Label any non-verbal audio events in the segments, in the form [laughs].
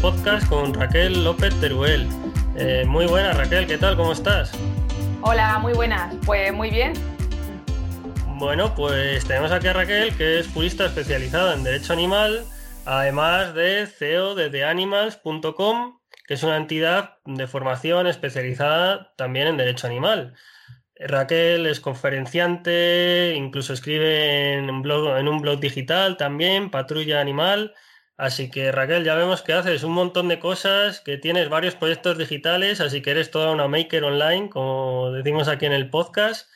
podcast con Raquel López Teruel. Eh, muy buena Raquel, ¿qué tal? ¿Cómo estás? Hola, muy buenas. Pues muy bien. Bueno, pues tenemos aquí a Raquel, que es purista especializada en derecho animal, además de CEO de TheAnimals.com, que es una entidad de formación especializada también en derecho animal. Raquel es conferenciante, incluso escribe en un blog, en un blog digital también, Patrulla Animal. Así que Raquel, ya vemos que haces un montón de cosas, que tienes varios proyectos digitales, así que eres toda una maker online, como decimos aquí en el podcast,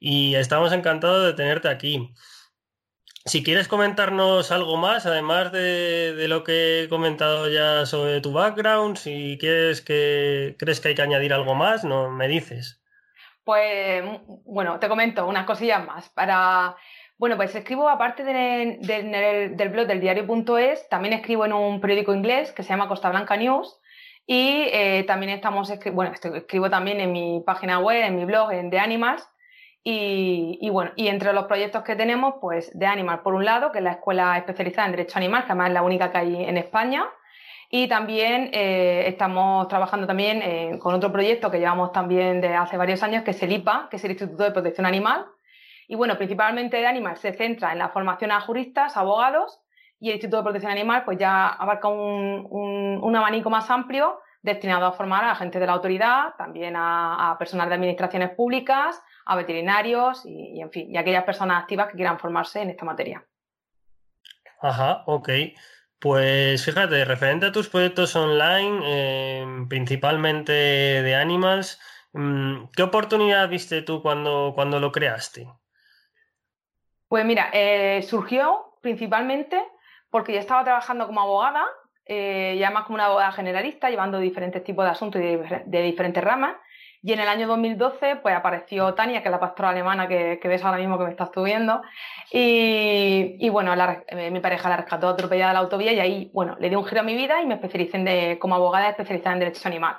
y estamos encantados de tenerte aquí. Si quieres comentarnos algo más, además de, de, lo que he comentado ya sobre tu background, si quieres que crees que hay que añadir algo más, no me dices. Pues bueno, te comento unas cosillas más. Para, bueno, pues escribo aparte de, de, del blog del diario.es, también escribo en un periódico inglés que se llama Costa Blanca News y eh, también estamos, bueno, escribo también en mi página web, en mi blog, en The Animals. Y, y, bueno, y entre los proyectos que tenemos, pues The Animal, por un lado, que es la escuela especializada en derecho animal, que además es la única que hay en España, y también eh, estamos trabajando también eh, con otro proyecto que llevamos también de hace varios años, que es el IPA, que es el Instituto de Protección Animal. Y bueno, principalmente de Animal se centra en la formación a juristas, abogados, y el Instituto de Protección Animal pues ya abarca un, un, abanico más amplio destinado a formar a agentes de la autoridad, también a, a personal de administraciones públicas, a veterinarios y, en fin, y aquellas personas activas que quieran formarse en esta materia. Ajá, ok. Pues fíjate, referente a tus proyectos online, eh, principalmente de Animals, mm, ¿qué oportunidad viste tú cuando, cuando lo creaste? Pues mira, eh, surgió principalmente porque yo estaba trabajando como abogada, eh, y además como una abogada generalista, llevando diferentes tipos de asuntos de, diferentes ramas. Y en el año 2012, pues apareció Tania, que es la pastora alemana que, ves ahora mismo que me estás subiendo. Y, bueno, eh, mi pareja la rescató atropellada de la autovía y ahí, bueno, le di un giro a mi vida y me especialicé en de, como abogada especializada en derecho animal.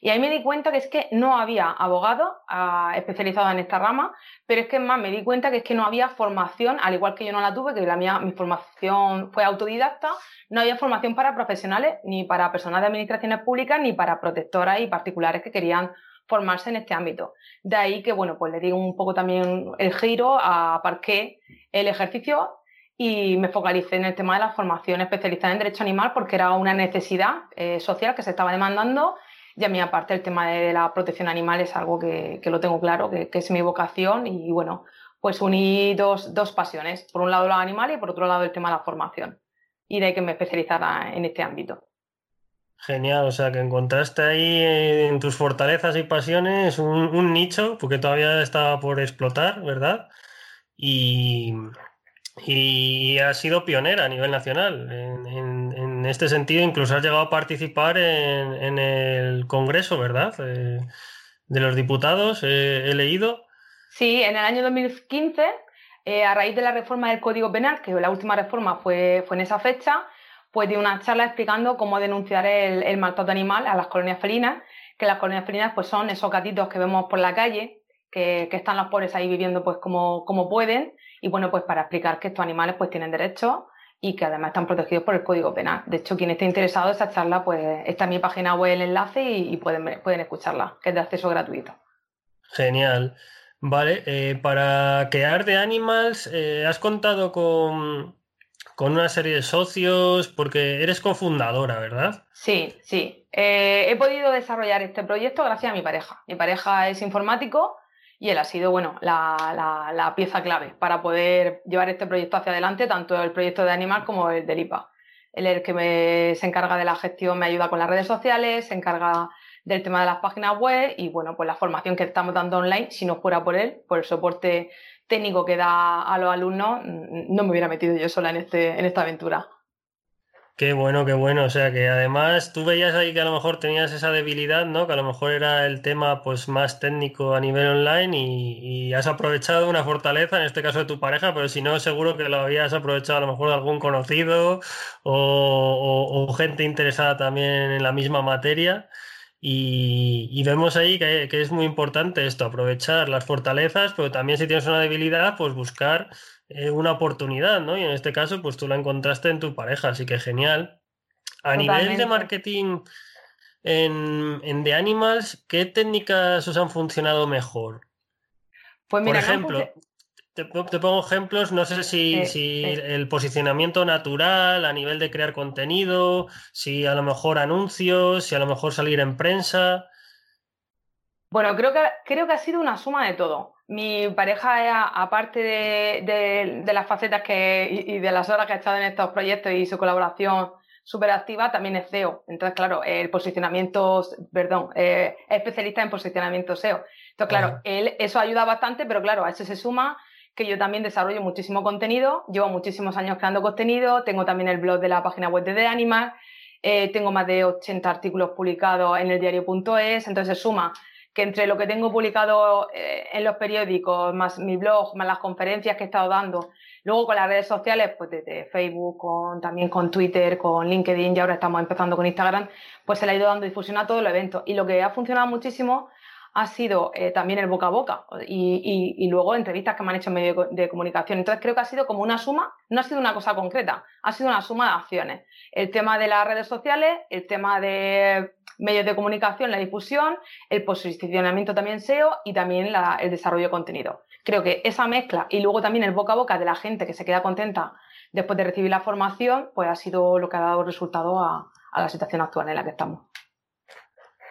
Y ahí me di cuenta que es que no había abogado uh, especializado en esta rama, pero es que más me di cuenta que es que no había formación, al igual que yo no la tuve, que la mía, mi formación fue autodidacta, no había formación para profesionales, ni para personas de administraciones públicas, ni para protectoras y particulares que querían formarse en este ámbito. De ahí que, bueno, pues le di un poco también el giro a Parqué el ejercicio y me focalicé en el tema de la formación especializada en derecho animal porque era una necesidad eh, social que se estaba demandando y a mí aparte el tema de la protección animal es algo que, que lo tengo claro, que, es mi vocación y bueno, pues uní dos, dos pasiones, por un lado los animales y por otro lado el tema de la formación y de ahí que me especializara en este ámbito. Genial, o sea que encontraste ahí en tus fortalezas y pasiones un, nicho, porque todavía estaba por explotar, ¿verdad? Y, y has sido pionera a nivel nacional. En, este sentido, incluso has llegado a participar en, en el Congreso, ¿verdad? Eh, de los diputados, eh, he leído. Sí, en el año 2015, eh, a raíz de la reforma del Código Penal, que la última reforma fue, fue en esa fecha, pues di una charla explicando cómo denunciar el, el maltrato animal a las colonias felinas, que las colonias felinas pues son esos gatitos que vemos por la calle, que, que están los pobres ahí viviendo pues como, como pueden, y bueno, pues para explicar que estos animales pues tienen derechos y que además están protegidos por el Código Penal. De hecho, quien esté interesado en esa charla, pues está en mi página web el enlace y, y pueden, pueden escucharla, que es de acceso gratuito. Genial. Vale, eh, para crear de Animals, eh, ¿has contado con, con una serie de socios, porque eres cofundadora, ¿verdad? Sí, sí. Eh, he podido desarrollar este proyecto gracias a mi pareja. Mi pareja es informático y él ha sido, bueno, la, la, la, pieza clave para poder llevar este proyecto hacia adelante, tanto el proyecto de Animal como el del IPA. Él es el que me, se encarga de la gestión, me ayuda con las redes sociales, se encarga del tema de las páginas web y, bueno, pues la formación que estamos dando online, si no fuera por él, por el soporte técnico que da a los alumnos, no me hubiera metido yo sola en, este, en esta aventura. Qué bueno, qué bueno. O sea que además tú veías ahí que a lo mejor tenías esa debilidad, ¿no? Que a lo mejor era el tema pues más técnico a nivel online y, y, has aprovechado una fortaleza, en este caso de tu pareja, pero si no, seguro que lo habías aprovechado a lo mejor de algún conocido o, o, gente interesada también en la misma materia. Y, y, vemos ahí que, que, es muy importante esto, aprovechar las fortalezas, pero también si tienes una debilidad, pues buscar eh, una oportunidad, ¿no? Y en este caso, pues tú la encontraste en tu pareja, así que genial. A nivel de marketing en, en The Animals, ¿qué técnicas os han funcionado mejor? Pues Por ejemplo, te, pongo ejemplos, no sé si, si el posicionamiento natural a nivel de crear contenido, si a lo mejor anuncios, si a lo mejor salir en prensa. Bueno, creo que, creo que ha sido una suma de todo. Mi pareja, aparte de, las facetas que, y, de las horas que ha estado en estos proyectos y su colaboración súper activa, también es SEO. Entonces, claro, el posicionamiento, perdón, eh, es especialista en posicionamiento SEO. Entonces, claro, él, eso ayuda bastante, pero claro, a eso se suma que yo también desarrollo muchísimo contenido, llevo muchísimos años creando contenido, tengo también el blog de la página web de The Animal, eh, tengo más de 80 artículos publicados en el diario.es, entonces se suma que entre lo que tengo publicado eh, en los periódicos, más mi blog, más las conferencias que he estado dando, luego con las redes sociales, pues desde Facebook, con, también con Twitter, con LinkedIn y ahora estamos empezando con Instagram, pues se le ha ido dando difusión a todo el evento. Y lo que ha funcionado muchísimo ha sido eh, también el boca a boca y, luego entrevistas que me han hecho en medio de, comunicación. Entonces creo que ha sido como una suma, no ha sido una cosa concreta, ha sido una suma de acciones. El tema de las redes sociales, el tema de medios de comunicación, la difusión, el posicionamiento también SEO y también el desarrollo de contenido. Creo que esa mezcla y luego también el boca a boca de la gente que se queda contenta después de recibir la formación, pues ha sido lo que ha dado resultado a la situación actual en la que estamos.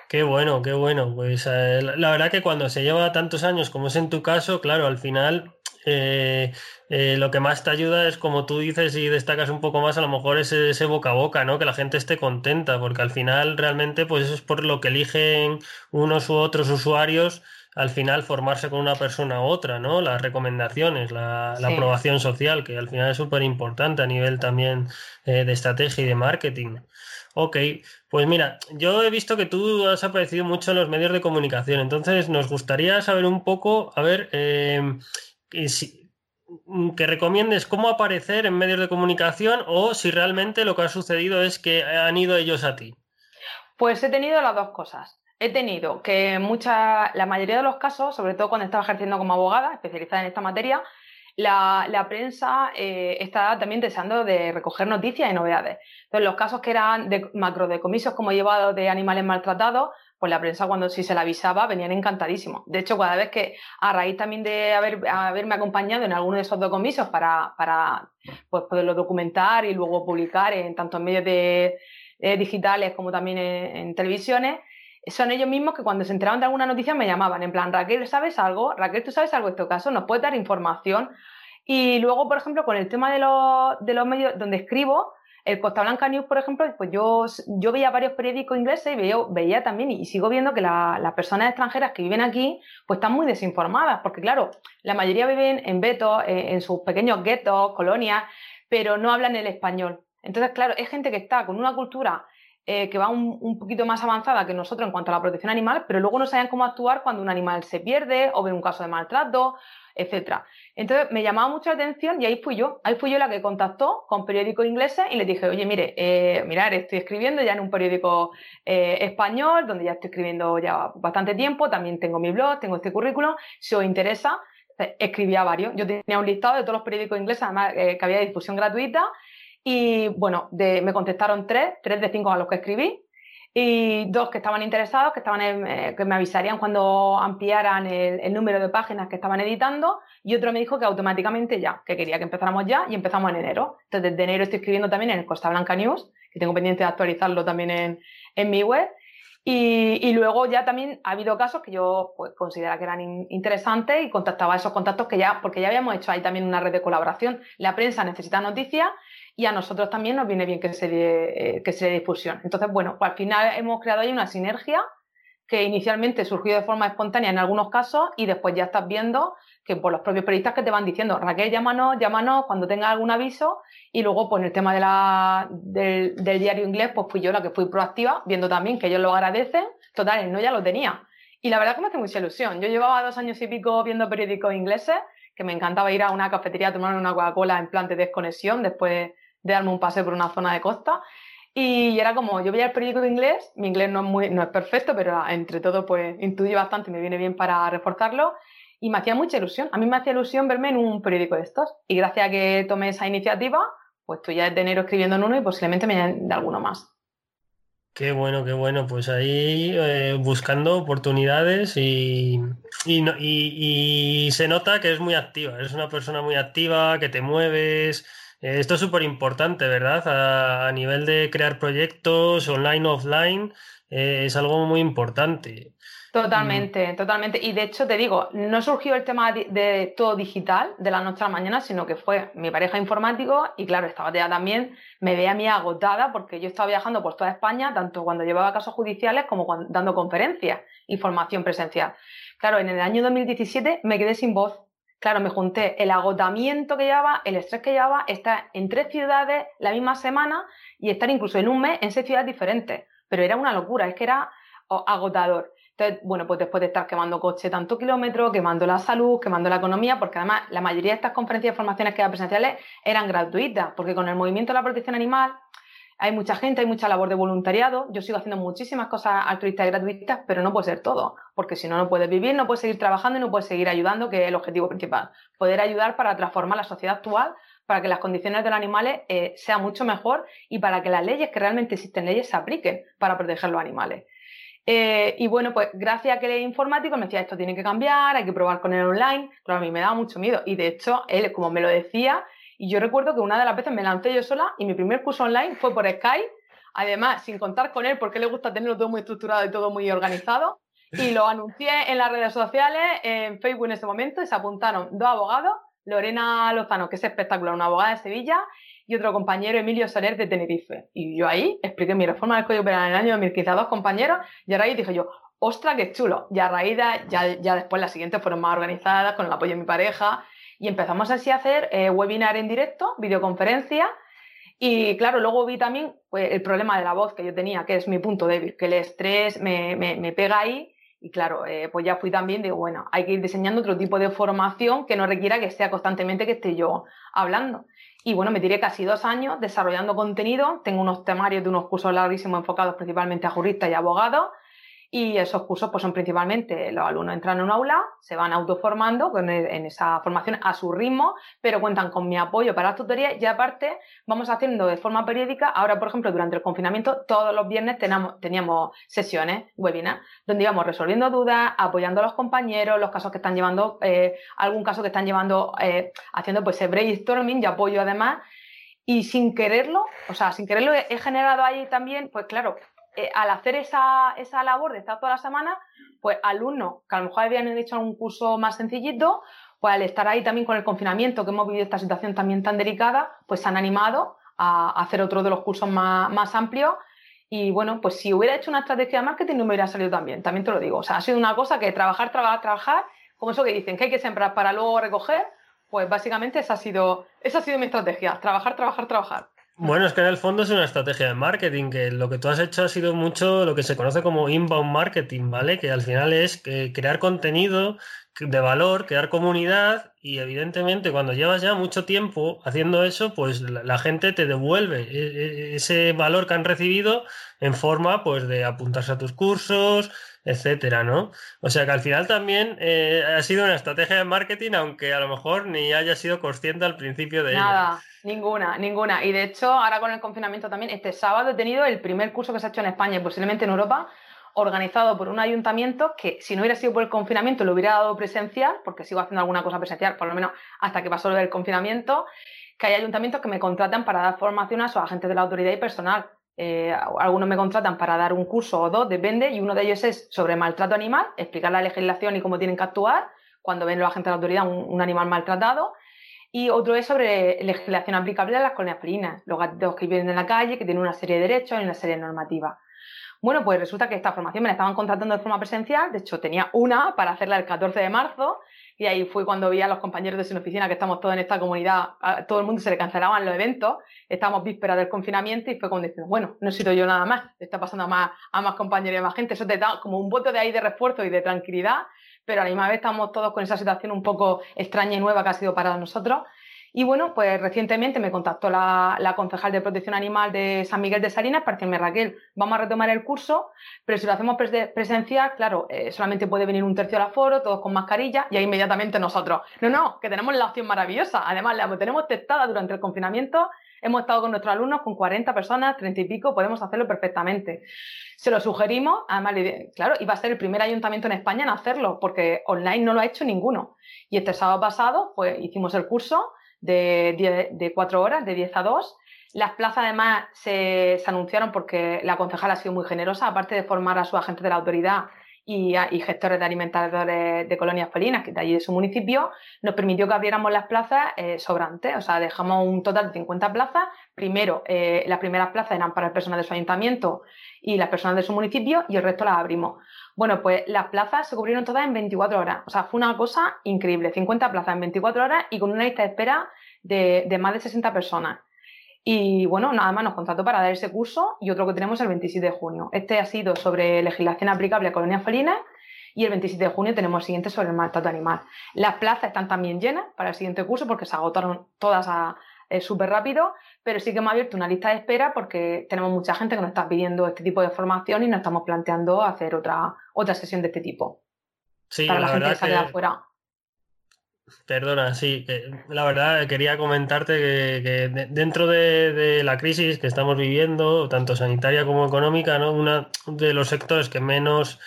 Qué bueno, qué bueno. Pues eh, la verdad que cuando se lleva tantos años como es en tu caso, claro, al final eh, eh, lo que más te ayuda es, como tú dices y destacas un poco más, a lo mejor ese, ese, boca a boca, ¿no? Que la gente esté contenta, porque al final realmente pues eso es por lo que eligen unos u otros usuarios al final formarse con una persona u otra, ¿no? Las recomendaciones, la, aprobación social, que al final es súper importante a nivel también de estrategia y de marketing. Ok, pues mira, yo he visto que tú has aparecido mucho en los medios de comunicación, entonces nos gustaría saber un poco, a ver, eh, que recomiendes cómo aparecer en medios de comunicación o si realmente lo que ha sucedido es que han ido ellos a ti. Pues he tenido las dos cosas. He tenido que mucha, la mayoría de los casos, sobre todo cuando estaba ejerciendo como abogada, especializada en esta materia, la, prensa eh, está también deseando de recoger noticias y novedades. Entonces, los casos que eran de macrodecomisos como llevados de animales maltratados, pues la prensa cuando sí se la avisaba venían encantadísimos. De hecho, cada vez que a raíz también de haber, haberme acompañado en alguno de esos decomisos para, para pues, poderlo documentar y luego publicar en tanto en medios eh, digitales como también en, televisiones, son ellos mismos que cuando se enteraban de alguna noticia me llamaban en plan, Raquel, ¿sabes algo? Raquel, ¿tú sabes algo de este caso? ¿Nos puedes dar información? Y luego, por ejemplo, con el tema de los, de los medios donde escribo, el Costa Blanca News, por ejemplo, pues yo, yo veía varios periódicos ingleses y veía, también, y sigo viendo que las personas extranjeras que viven aquí, pues están muy desinformadas, porque claro, la mayoría viven en vetos, eh, en sus pequeños guetos, colonias, pero no hablan el español. Entonces, claro, es gente que está con una cultura eh, que va un, poquito más avanzada que nosotros en cuanto a la protección animal, pero luego no saben cómo actuar cuando un animal se pierde o ve un caso de maltrato, etcétera. Entonces me llamaba mucho la atención y ahí fui yo, ahí fui yo la que contactó con periódicos ingleses y les dije, oye, mire, eh, mirar, estoy escribiendo ya en un periódico eh, español, donde ya estoy escribiendo ya bastante tiempo, también tengo mi blog, tengo este currículum, si os interesa, escribía varios. Yo tenía un listado de todos los periódicos ingleses, además que había difusión gratuita y bueno, me contestaron tres, tres de cinco a los que escribí, y dos que estaban interesados, que, estaban eh, que me avisarían cuando ampliaran el, número de páginas que estaban editando, y otro me dijo que automáticamente ya, que quería que empezáramos ya, y empezamos en enero. Entonces, desde enero estoy escribiendo también en el Costa Blanca News, que tengo pendiente de actualizarlo también en, en mi web. Y, y, luego ya también ha habido casos que yo pues, consideraba que eran interesantes y contactaba a esos contactos que ya, porque ya habíamos hecho ahí también una red de colaboración. La prensa necesita noticias y a nosotros también nos viene bien que se dé, eh, que se difusión. Entonces, bueno, pues al final hemos creado ahí una sinergia que inicialmente surgió de forma espontánea en algunos casos y después ya estás viendo que por los propios periodistas que te van diciendo, Raquel, llámanos, llámanos cuando tenga algún aviso y luego pues en el tema de la, del, diario inglés pues fui yo la que fui proactiva, viendo también que ellos lo agradecen, total, no ya lo tenía. Y la verdad que me hace mucha ilusión. Yo llevaba dos años y pico viendo periódicos ingleses, que me encantaba ir a una cafetería a tomar una Coca-Cola en plan de desconexión después de darme un paseo por una zona de costa. Y era como, yo veía el periódico de inglés, mi inglés no es, muy, no es perfecto, pero entre todo pues intuye bastante y me viene bien para reforzarlo. Y me hacía mucha ilusión. A mí me hacía ilusión verme en un periódico de estos. Y gracias a que tomé esa iniciativa, pues estoy ya desde enero escribiendo en uno y posiblemente me de alguno más. Qué bueno, qué bueno. Pues ahí eh, buscando oportunidades y, y, se nota que es muy activa. Eres una persona muy activa, que te mueves. Eh, esto es súper importante, ¿verdad? A, nivel de crear proyectos online, offline, eh, es algo muy importante. Totalmente, totalmente. Y de hecho te digo, no surgió el tema de, todo digital de la noche a la mañana, sino que fue mi pareja informático y claro, estaba ya también, me veía a mí agotada porque yo estaba viajando por toda España, tanto cuando llevaba casos judiciales como dando conferencias y formación presencial. Claro, en el año 2017 me quedé sin voz. Claro, me junté el agotamiento que llevaba, el estrés que llevaba, estar en tres ciudades la misma semana y estar incluso en un mes en seis ciudades diferentes. Pero era una locura, es que era agotador. Entonces, bueno, pues después de estar quemando coche tanto kilómetros, quemando la salud, quemando la economía, porque además la mayoría de estas conferencias y formaciones que eran presenciales eran gratuitas, porque con el movimiento de la protección animal hay mucha gente, hay mucha labor de voluntariado. Yo sigo haciendo muchísimas cosas altruistas y gratuitas, pero no puede ser todo, porque si no, no puedes vivir, no puedes seguir trabajando y no puedes seguir ayudando, que es el objetivo principal. Poder ayudar para transformar la sociedad actual, para que las condiciones de los animales eh, sean mucho mejor y para que las leyes, que realmente existen leyes, se apliquen para proteger los animales. Eh, y bueno, pues gracias a que es informático me decía, esto tiene que cambiar, hay que probar con él online. Claro, a mí me daba mucho miedo. Y de hecho, él, como me lo decía, y yo recuerdo que una de las veces me lancé yo sola y mi primer curso online fue por Skype, además sin contar con él porque le gusta tenerlo todo muy estructurado y todo muy organizado. Y lo anuncié en las redes sociales, en Facebook en ese momento, y se apuntaron dos abogados, Lorena Lozano, que es espectacular, una abogada de Sevilla, y otro compañero, Emilio Soler, de Tenerife. Y yo ahí expliqué mi reforma del Código Penal en el año 2015 a dos compañeros y a raíz dije yo, ¡ostra, qué chulo! Y a raíz ya, ya después las siguientes fueron más organizadas, con el apoyo de mi pareja, y empezamos así a hacer eh, webinar en directo, videoconferencia, y claro, luego vi también pues, el problema de la voz que yo tenía, que es mi punto débil, que el estrés me, me, pega ahí y claro, eh, pues ya fui también, digo, bueno, hay que ir diseñando otro tipo de formación que no requiera que sea constantemente que esté yo hablando. Y bueno, me tiré casi dos años desarrollando contenido. Tengo unos temarios de unos cursos larguísimos enfocados principalmente a juristas y abogados. Y esos cursos pues son principalmente los alumnos entran en un aula, se van autoformando en esa formación a su ritmo, pero cuentan con mi apoyo para las tutorías y aparte vamos haciendo de forma periódica, ahora por ejemplo durante el confinamiento todos los viernes teníamos sesiones, webinars, donde íbamos resolviendo dudas, apoyando a los compañeros, los casos que están llevando, eh, algún caso que están llevando, eh, haciendo pues ese brainstorming y apoyo además. Y sin quererlo, o sea, sin quererlo he generado ahí también, pues claro, eh, al hacer esa, esa, labor de estar toda la semana, pues alumnos que a lo mejor habían hecho un curso más sencillito, pues al estar ahí también con el confinamiento, que hemos vivido esta situación también tan delicada, pues se han animado a hacer otro de los cursos más, más amplios. Y bueno, pues si hubiera hecho una estrategia de marketing no me hubiera salido tan bien, también te lo digo. O sea, ha sido una cosa que trabajar, trabajar, trabajar, como eso que dicen, que hay que sembrar para luego recoger, pues básicamente esa ha sido, esa ha sido mi estrategia, trabajar, trabajar, trabajar. Bueno, es que en el fondo es una estrategia de marketing, que lo que tú has hecho ha sido mucho lo que se conoce como inbound marketing, ¿vale? Que al final es crear contenido de valor, crear comunidad y evidentemente cuando llevas ya mucho tiempo haciendo eso, pues la, gente te devuelve e, e, ese valor que han recibido en forma pues de apuntarse a tus cursos, etcétera, ¿no? O sea que al final también eh, ha sido una estrategia de marketing, aunque a lo mejor ni haya sido consciente al principio de Nada, ninguna, ninguna. Y de hecho, ahora con el confinamiento también, este sábado he tenido el primer curso que se ha hecho en España y posiblemente en Europa, organizado por un ayuntamiento que si no hubiera sido por el confinamiento lo hubiera dado presencial, porque sigo haciendo alguna cosa presencial, por lo menos hasta que pasó el confinamiento, que hay ayuntamientos que me contratan para dar formación a sus agentes de la autoridad y personal. Eh, algunos me contratan para dar un curso o dos, depende, y uno de ellos es sobre maltrato animal, explicar la legislación y cómo tienen que actuar cuando ven los agentes de la autoridad un, animal maltratado. Y otro es sobre legislación aplicable a las colonias felinas, los gatos que viven en la calle, que tienen una serie de derechos y una serie de normativas. Bueno, pues resulta que esta formación me la estaban contratando de forma presencial, de hecho tenía una para hacerla el 14 de marzo, y ahí fue cuando vi a los compañeros de su oficina que estamos todos en esta comunidad, a todo el mundo se le cancelaban los eventos, estábamos vísperas del confinamiento y fue cuando diciendo, bueno, no he sido yo nada más, está pasando a más, a más compañeros y a más gente, eso te da como un voto de ahí de refuerzo y de tranquilidad, pero a la misma vez estamos todos con esa situación un poco extraña y nueva que ha sido para nosotros y bueno, pues recientemente me contactó la, concejal de protección animal de San Miguel de Salinas para decirme, Raquel, vamos a retomar el curso, pero si lo hacemos presencial, claro, eh, solamente puede venir un tercio al aforo, todos con mascarilla, y ahí inmediatamente nosotros, no, no, que tenemos la opción maravillosa, además la tenemos testada durante el confinamiento, hemos estado con nuestros alumnos, con 40 personas, 30 y pico, podemos hacerlo perfectamente. Se lo sugerimos, además, claro, iba a ser el primer ayuntamiento en España en hacerlo, porque online no lo ha hecho ninguno. Y este sábado pasado, pues hicimos el curso de, de 4 horas, de 10 a 2. Las plazas además se, se anunciaron porque la concejala ha sido muy generosa, aparte de formar a su agente de la autoridad y, gestores de alimentadores de colonias felinas, que de allí de su municipio, nos permitió que abriéramos las plazas eh, sobrantes. O sea, dejamos un total de 50 plazas. Primero, eh, las primeras plazas eran para el personal de su ayuntamiento y las personas de su municipio y el resto las abrimos. Bueno, pues las plazas se cubrieron todas en 24 horas. O sea, fue una cosa increíble. 50 plazas en 24 horas y con una lista de espera de, más de 60 personas. Y bueno, nada más nos contrató para dar ese curso y otro que tenemos el 27 de junio. Este ha sido sobre legislación aplicable a colonias felinas y el 27 de junio tenemos el siguiente sobre el maltrato animal. Las plazas están también llenas para el siguiente curso porque se agotaron todas eh, súper rápido, pero sí que hemos abierto una lista de espera porque tenemos mucha gente que nos está pidiendo este tipo de formación y nos estamos planteando hacer otra, otra sesión de este tipo. Sí, para la, gente que sale afuera. Perdona, sí, la verdad quería comentarte que, dentro de, la crisis que estamos viviendo, tanto sanitaria como económica, ¿no? uno de los sectores que menos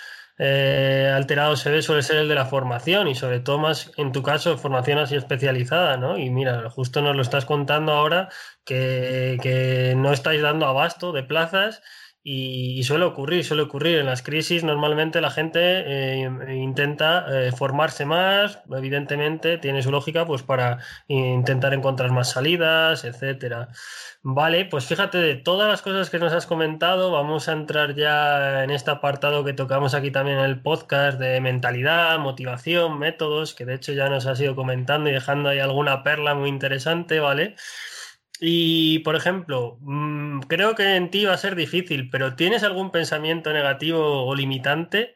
eh, alterado se ve suele ser el de la formación y sobre todo más en tu caso formación así especializada, ¿no? Y mira, justo nos lo estás contando ahora que, que no estáis dando abasto de plazas y, suele ocurrir, suele ocurrir. En las crisis normalmente la gente eh, intenta eh, formarse más, evidentemente tiene su lógica pues para intentar encontrar más salidas, etcétera. Vale, pues fíjate de todas las cosas que nos has comentado, vamos a entrar ya en este apartado que tocamos aquí también en el podcast de mentalidad, motivación, métodos, que de hecho ya nos has ido comentando y dejando ahí alguna perla muy interesante, ¿vale? Y, por ejemplo, mm, creo que en ti va a ser difícil, pero ¿tienes algún pensamiento negativo o limitante?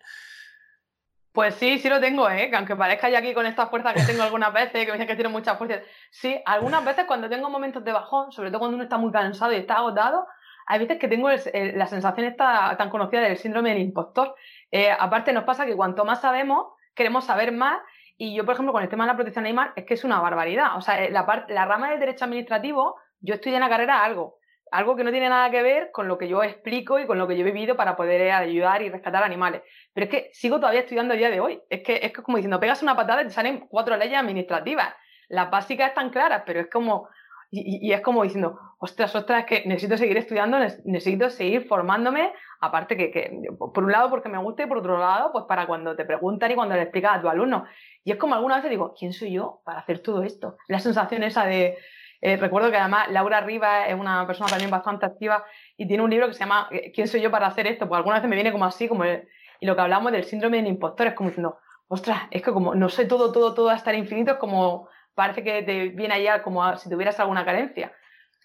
Pues sí, sí lo tengo, ¿eh? Que aunque parezca ya aquí con esta fuerza que tengo algunas veces, que me dicen que tiene mucha fuerza. Sí, algunas veces cuando tengo momentos de bajón, sobre todo cuando uno está muy cansado y está agotado, hay veces que tengo la sensación esta tan conocida del síndrome del impostor. Eh, aparte nos pasa que cuanto más sabemos, queremos saber más y yo, por ejemplo, con el tema de la protección animal, es que es una barbaridad. O sea, eh, la, la rama del derecho administrativo yo estudié en la carrera algo, algo que no tiene nada que ver con lo que yo explico y con lo que yo he vivido para poder ayudar y rescatar animales. Pero es que sigo todavía estudiando a día de hoy. Es que es como diciendo, pegas una patada y te salen cuatro leyes administrativas. Las básicas están claras, pero es como, y, es como diciendo, ostras, ostras, es que necesito seguir estudiando, necesito seguir formándome, aparte que, por un lado porque me gusta y por otro lado, pues para cuando te preguntan y cuando le explicas a tu alumno. Y es como alguna vez digo, ¿quién soy yo para hacer todo esto? La sensación esa de, eh, recuerdo que además Laura Rivas es una persona también bastante activa y tiene un libro que se llama eh, ¿Quién soy yo para hacer esto? Pues alguna vez me viene como así, como y lo que hablamos del síndrome del impostor es como diciendo, ostras, es que como no sé todo, todo, todo hasta el infinito, es como parece que te viene allá como si tuvieras alguna carencia.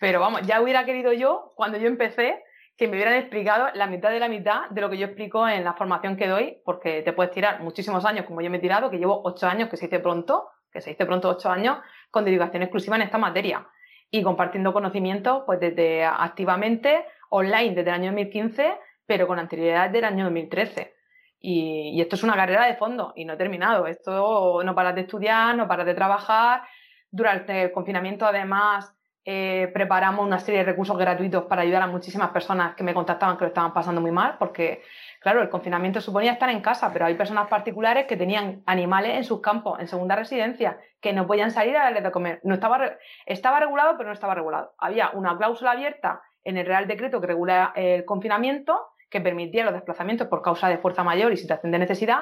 Pero vamos, ya hubiera querido yo, cuando yo empecé, que me hubieran explicado la mitad de la mitad de lo que yo explico en la formación que doy, porque te puedes tirar muchísimos años, como yo me he tirado, que llevo ocho años, que se dice pronto, que se dice pronto ocho años, con dedicación exclusiva en esta materia y compartiendo conocimientos pues desde activamente online desde el año 2015, pero con anterioridad del año 2013. Y, y, esto es una carrera de fondo y no he terminado. Esto no paras de estudiar, no paras de trabajar. Durante el confinamiento, además, eh, preparamos una serie de recursos gratuitos para ayudar a muchísimas personas que me contactaban que lo estaban pasando muy mal, porque Claro, el confinamiento suponía estar en casa, pero hay personas particulares que tenían animales en sus campos, en segunda residencia, que no podían salir a darles de comer. No estaba, estaba regulado, pero no estaba regulado. Había una cláusula abierta en el Real Decreto que regula el confinamiento, que permitía los desplazamientos por causa de fuerza mayor y situación de necesidad,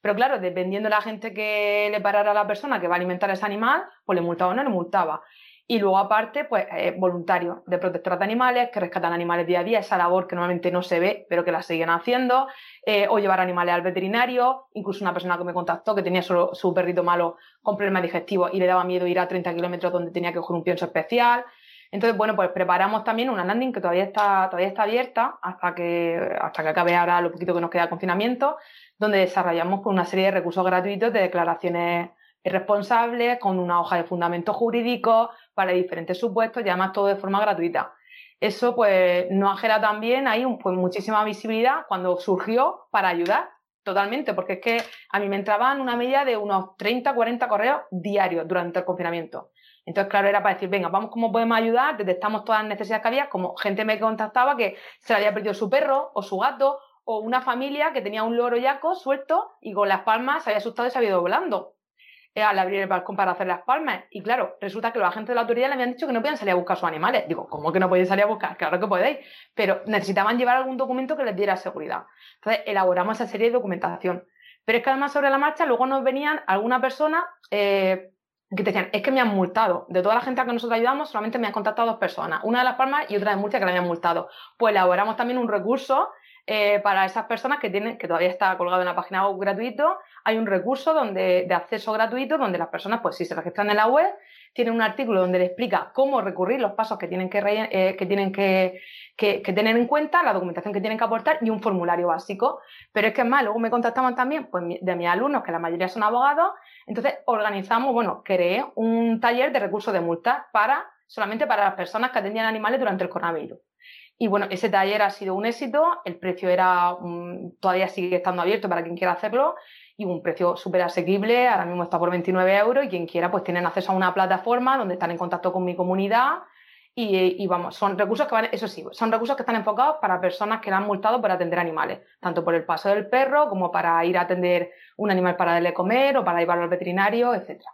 pero claro, dependiendo de la gente que le parara a la persona que va a alimentar a ese animal, pues le multaba o no le multaba. Y luego, aparte, pues eh, voluntarios de protectoras de animales que rescatan animales día a día, esa labor que normalmente no se ve, pero que la siguen haciendo, eh, o llevar animales al veterinario, incluso una persona que me contactó que tenía solo su perrito malo con problemas digestivos y le daba miedo ir a 30 kilómetros donde tenía que coger un pienso especial. Entonces, bueno, pues preparamos también una landing que todavía está, todavía está abierta hasta que, hasta que acabe ahora lo poquito que nos queda de confinamiento, donde desarrollamos una serie de recursos gratuitos de declaraciones responsables, con una hoja de fundamento jurídico, para diferentes supuestos y además todo de forma gratuita. Eso pues nos ha también ahí pues, muchísima visibilidad cuando surgió para ayudar totalmente, porque es que a mí me entraban una media de unos 30, 40 correos diarios durante el confinamiento. Entonces, claro, era para decir, venga, vamos, ¿cómo podemos ayudar? Detectamos todas las necesidades que había, como gente me contactaba que se le había perdido su perro o su gato, o una familia que tenía un loro yaco suelto y con las palmas se había asustado y se había ido volando al abrir el balcón para hacer las palmas. Y claro, resulta que los agentes de la autoridad le habían dicho que no podían salir a buscar sus animales. Digo, ¿cómo que no podéis salir a buscar? Claro que podéis, pero necesitaban llevar algún documento que les diera seguridad. Entonces, elaboramos esa serie de documentación. Pero es que además sobre la marcha luego nos venían alguna persona eh, que te decían, es que me han multado. De toda la gente a que nosotros ayudamos, solamente me han contactado dos personas, una de Las Palmas y otra de Murcia que la habían multado. Pues elaboramos también un recurso eh, para esas personas que tienen, que todavía está colgado en la página web gratuito, hay un recurso donde, de acceso gratuito donde las personas, pues si se registran en la web, tienen un artículo donde le explica cómo recurrir, los pasos que tienen que, eh, que, tienen que, que, tener en cuenta, la documentación que tienen que aportar y un formulario básico. Pero es que es más, luego me contactaban también pues, de mis alumnos, que la mayoría son abogados, entonces organizamos, bueno, creé un taller de recursos de multas para solamente para las personas que atendían animales durante el coronavirus. Y bueno, ese taller ha sido un éxito, el precio era todavía sigue estando abierto para quien quiera hacerlo y un precio súper asequible, ahora mismo está por 29 euros y quien quiera pues tienen acceso a una plataforma donde están en contacto con mi comunidad y, vamos, son recursos que van, eso sí, son recursos que están enfocados para personas que la han multado por atender animales, tanto por el paso del perro como para ir a atender un animal para darle comer o para llevarlo al veterinario, etcétera.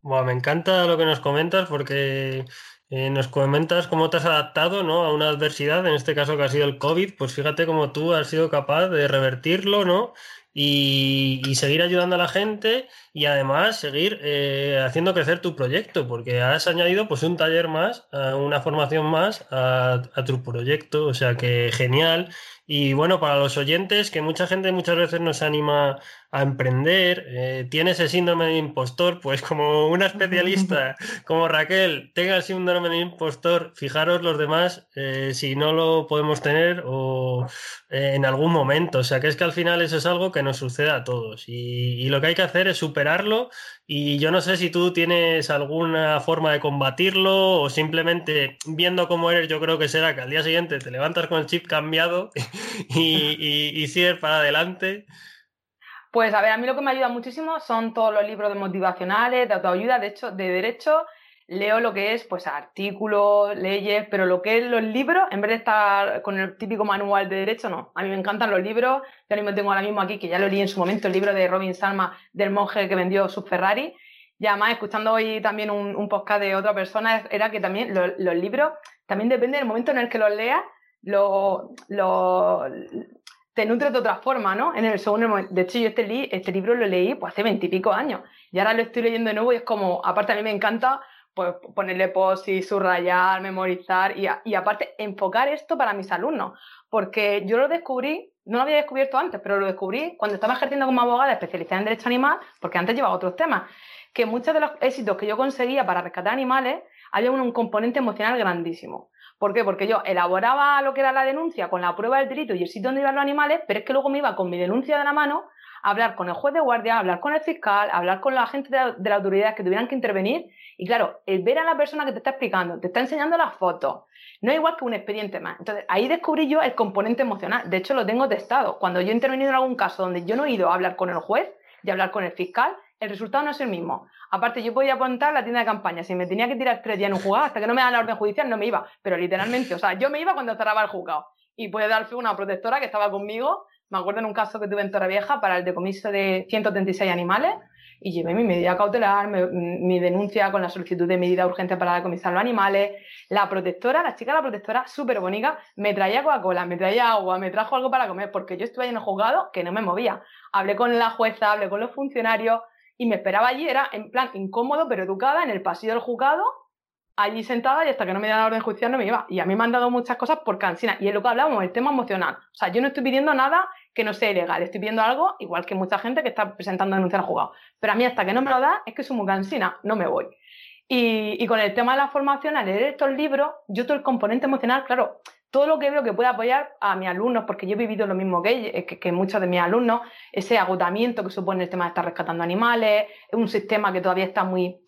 Bueno, me encanta lo que nos comentas porque eh, nos comentas cómo te has adaptado ¿no? a una adversidad, en este caso que ha sido el COVID, pues fíjate cómo tú has sido capaz de revertirlo, ¿no? Y, seguir ayudando a la gente y además seguir eh, haciendo crecer tu proyecto, porque has añadido pues un taller más, una formación más a, a tu proyecto, o sea que genial. Y bueno, para los oyentes, que mucha gente muchas veces nos anima a emprender, eh, tiene ese síndrome de impostor, pues [laughs] como una especialista [laughs] como Raquel tenga el síndrome de impostor, fijaros los demás eh, si no lo podemos tener o eh, en algún momento. O sea, que es que al final eso es algo que nos sucede a todos y, y lo que hay que hacer es superarlo y yo no sé si tú tienes alguna forma de combatirlo o simplemente viendo cómo eres, yo creo que será que al día siguiente te levantas con el chip cambiado [laughs] y, y, para adelante. Pues a ver, a mí lo que me ayuda muchísimo son todos los libros de motivacionales, de autoayuda, de hecho, de derecho. Leo lo que es, pues, artículos, leyes, pero lo que es los libros, en vez de estar con el típico manual de derecho, no. A mí me encantan los libros. Yo mismo tengo ahora mismo aquí, que ya lo leí en su momento, el libro de Robin Salma, del monje que vendió su Ferrari. Y además, escuchando hoy también un, podcast de otra persona, era que también los libros, también depende del momento en el que los leas, lo, lo, te nutre de otra forma, ¿no? En el segundo momento. De hecho, yo este, este libro lo leí pues, hace veintipico años y ahora lo estoy leyendo de nuevo y es como, aparte a mí me encanta pues ponerle post y subrayar, memorizar y, y aparte enfocar esto para mis alumnos, porque yo lo descubrí, no lo había descubierto antes, pero lo descubrí cuando estaba ejerciendo como abogada especializada en derecho animal, porque antes llevaba otros temas, que muchos de los éxitos que yo conseguía para rescatar animales había un componente emocional grandísimo. ¿Por qué? Porque yo elaboraba lo que era la denuncia con la prueba del delito y el sitio donde iban los animales, pero es que luego me iba con mi denuncia de la mano a hablar con el juez de guardia, a hablar con el fiscal, a hablar con la gente de la, de la autoridad que tuvieran que intervenir. Y claro, el ver a la persona que te está explicando, te está enseñando las fotos, no es igual que un expediente más. Entonces, ahí descubrí yo el componente emocional. De hecho, lo tengo testado. Cuando yo he intervenido en algún caso donde yo no he ido a hablar con el juez y a hablar con el fiscal, el resultado no es el mismo. Aparte, yo podía apuntar la tienda de campaña. Si me tenía que tirar tres días en un juzgado hasta que no me dan la orden judicial, no me iba. Pero literalmente, o sea, yo me iba cuando cerraba el juzgado. Y puede dar fe una protectora que estaba conmigo. Me acuerdo en un caso que tuve en Torrevieja para el decomiso de 136 animales y llevé mi medida cautelar, mi, denuncia con la solicitud de medida urgente para decomisar los animales. La protectora, la chica la protectora, súper bonita, me traía Coca-Cola, me traía agua, me trajo algo para comer, porque yo estuve ahí en el juzgado que no me movía. Hablé con la jueza, hablé con los funcionarios, y me esperaba allí, era en plan incómodo, pero educada, en el pasillo del juzgado, allí sentada y hasta que no me dieran la orden judicial no me iba. Y a mí me han dado muchas cosas por cansina. Y es lo que hablábamos, el tema emocional. O sea, yo no estoy pidiendo nada que no sea ilegal, estoy pidiendo algo igual que mucha gente que está presentando denuncia al juzgado. Pero a mí hasta que no me lo da es que soy muy cansina, no me voy. Y, y con el tema de la formación, al leer estos libros, yo todo el componente emocional, claro, todo lo que veo que pueda apoyar a mis alumnos, porque yo he vivido lo mismo que, que, muchos de mis alumnos, ese agotamiento que supone el tema de estar rescatando animales, es un sistema que todavía está muy,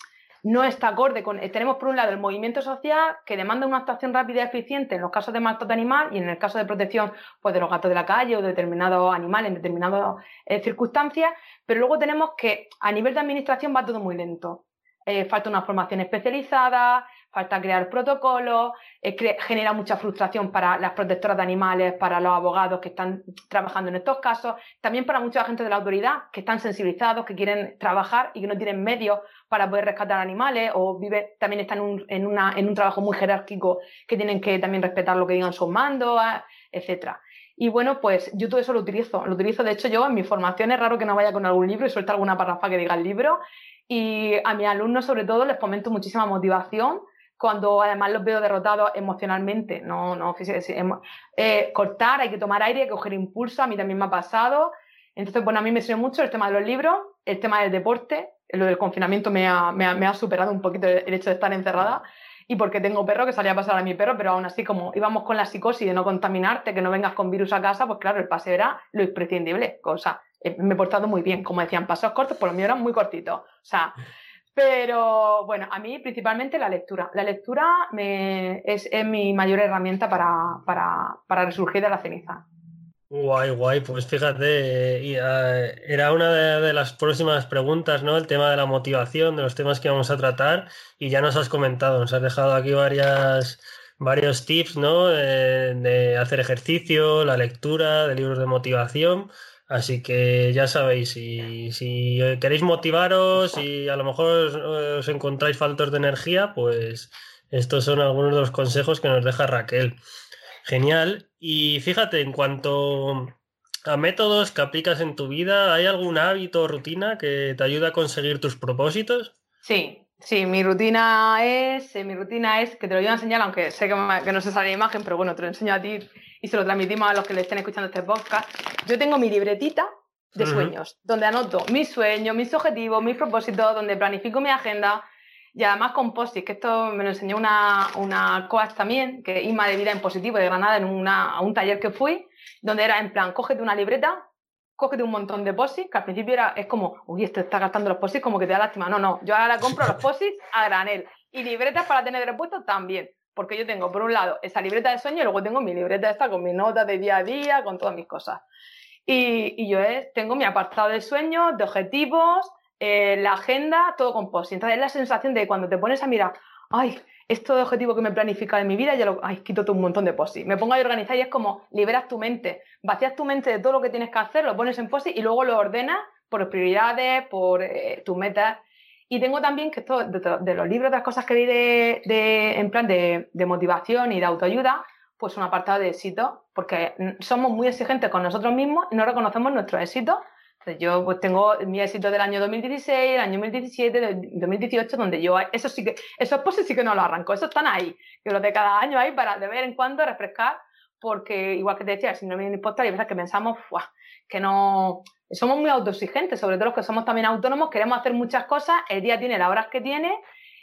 no está acorde con, tenemos por un lado el movimiento social que demanda una actuación rápida y eficiente en los casos de maltrato animal y en el caso de protección pues de los gatos de la calle o de determinados animales en determinadas eh, circunstancias, pero luego tenemos que a nivel de administración va todo muy lento. eh, falta una formación especializada, falta crear protocolos, eh, genera mucha frustración para las protectoras de animales, para los abogados que están trabajando en estos casos, también para mucha gente de la autoridad que están sensibilizados, que quieren trabajar y que no tienen medios para poder rescatar animales o vive, también están en un, en, una, en un trabajo muy jerárquico que tienen que también respetar lo que digan sus mandos, ah, etcétera. Y bueno, pues yo todo eso lo utilizo. Lo utilizo, de hecho, yo en mi formación es raro que no vaya con algún libro y suelta alguna parrafa que diga el libro. Y a mis alumnos, sobre todo, les fomento muchísima motivación cuando además los veo derrotados emocionalmente, no, no eh, cortar, hay que tomar aire, hay que coger impulso, a mí también me ha pasado. Entonces, bueno, a mí me sirve mucho el tema de los libros, el tema del deporte, lo del confinamiento me ha, me ha, me ha superado un poquito el hecho de estar encerrada y porque tengo perro que salía a pasar a mi perro, pero aún así como íbamos con la psicosis de no contaminarte, que no vengas con virus a casa, pues claro, el paseo era lo imprescindible, cosa, eh, me he portado muy bien, como decían, pasos cortos, por lo mío eran muy cortitos, o sea, pero bueno, a mí principalmente la lectura. La lectura me, es, mi mayor herramienta para, para, para resurgir de la ceniza. Guay, guay, pues fíjate, ah, era una de, las próximas preguntas, ¿no? El tema de la motivación, de los temas que vamos a tratar, y ya nos has comentado, nos has dejado aquí varias, varios tips, ¿no? de hacer ejercicio, la lectura, de libros de motivación. Así que ya sabéis, si, queréis motivaros y a lo mejor os encontráis faltos de energía, pues estos son algunos de los consejos que nos deja Raquel. Genial. Y fíjate, en cuanto a métodos que aplicas en tu vida, ¿hay algún hábito o rutina que te ayude a conseguir tus propósitos? Sí, sí, mi rutina es, eh, mi rutina es, que te lo voy a enseñar, aunque sé que, no se sale imagen, pero bueno, te lo enseño a ti y se lo transmitimos a los que le estén escuchando este podcast. Yo tengo mi libretita de sueños, donde anoto mis sueños, mis objetivos, mis propósitos, donde planifico mi agenda, y además con post que esto me lo enseñó una, una coach también, que es Inma de Vida en Positivo de Granada, en una, a un taller que fui, donde era en plan, cógete una libreta, cógete un montón de post que al principio era, es como, uy, esto está gastando los post como que te da lástima. No, no, yo ahora compro [laughs] los post a granel. Y libretas para tener repuesto también. Porque yo tengo, por un lado, esa libreta de sueño y luego tengo mi libreta esta con mis notas de día a día, con todas mis cosas. Y, y yo tengo mi apartado de sueños, de objetivos, eh, la agenda, todo con post. Entonces es la sensación de cuando te pones a mirar, ay, esto de objetivo que me planifica en mi vida, ya lo, ay, quito un montón de post Me pongo a organizar y es como liberas tu mente, vacías tu mente de todo lo que tienes que hacer, lo pones en post y luego lo ordenas por prioridades, por eh, tus metas. Y tengo también que esto, de, los libros, de las cosas que di de, en plan de, de motivación y de autoayuda, pues un apartado de éxito, porque somos muy exigentes con nosotros mismos y no reconocemos nuestros éxitos yo pues tengo mi éxito del año 2016, el año 2017, 2018, donde yo, eso sí que, esos poses sí que no lo arranco, esos están ahí, que los de cada año hay para de vez en cuando refrescar, porque igual que te decía, si no me importa, hay veces que pensamos, que no, somos muy autoexigentes, sobre todo los que somos también autónomos, queremos hacer muchas cosas, el día tiene las horas que tiene,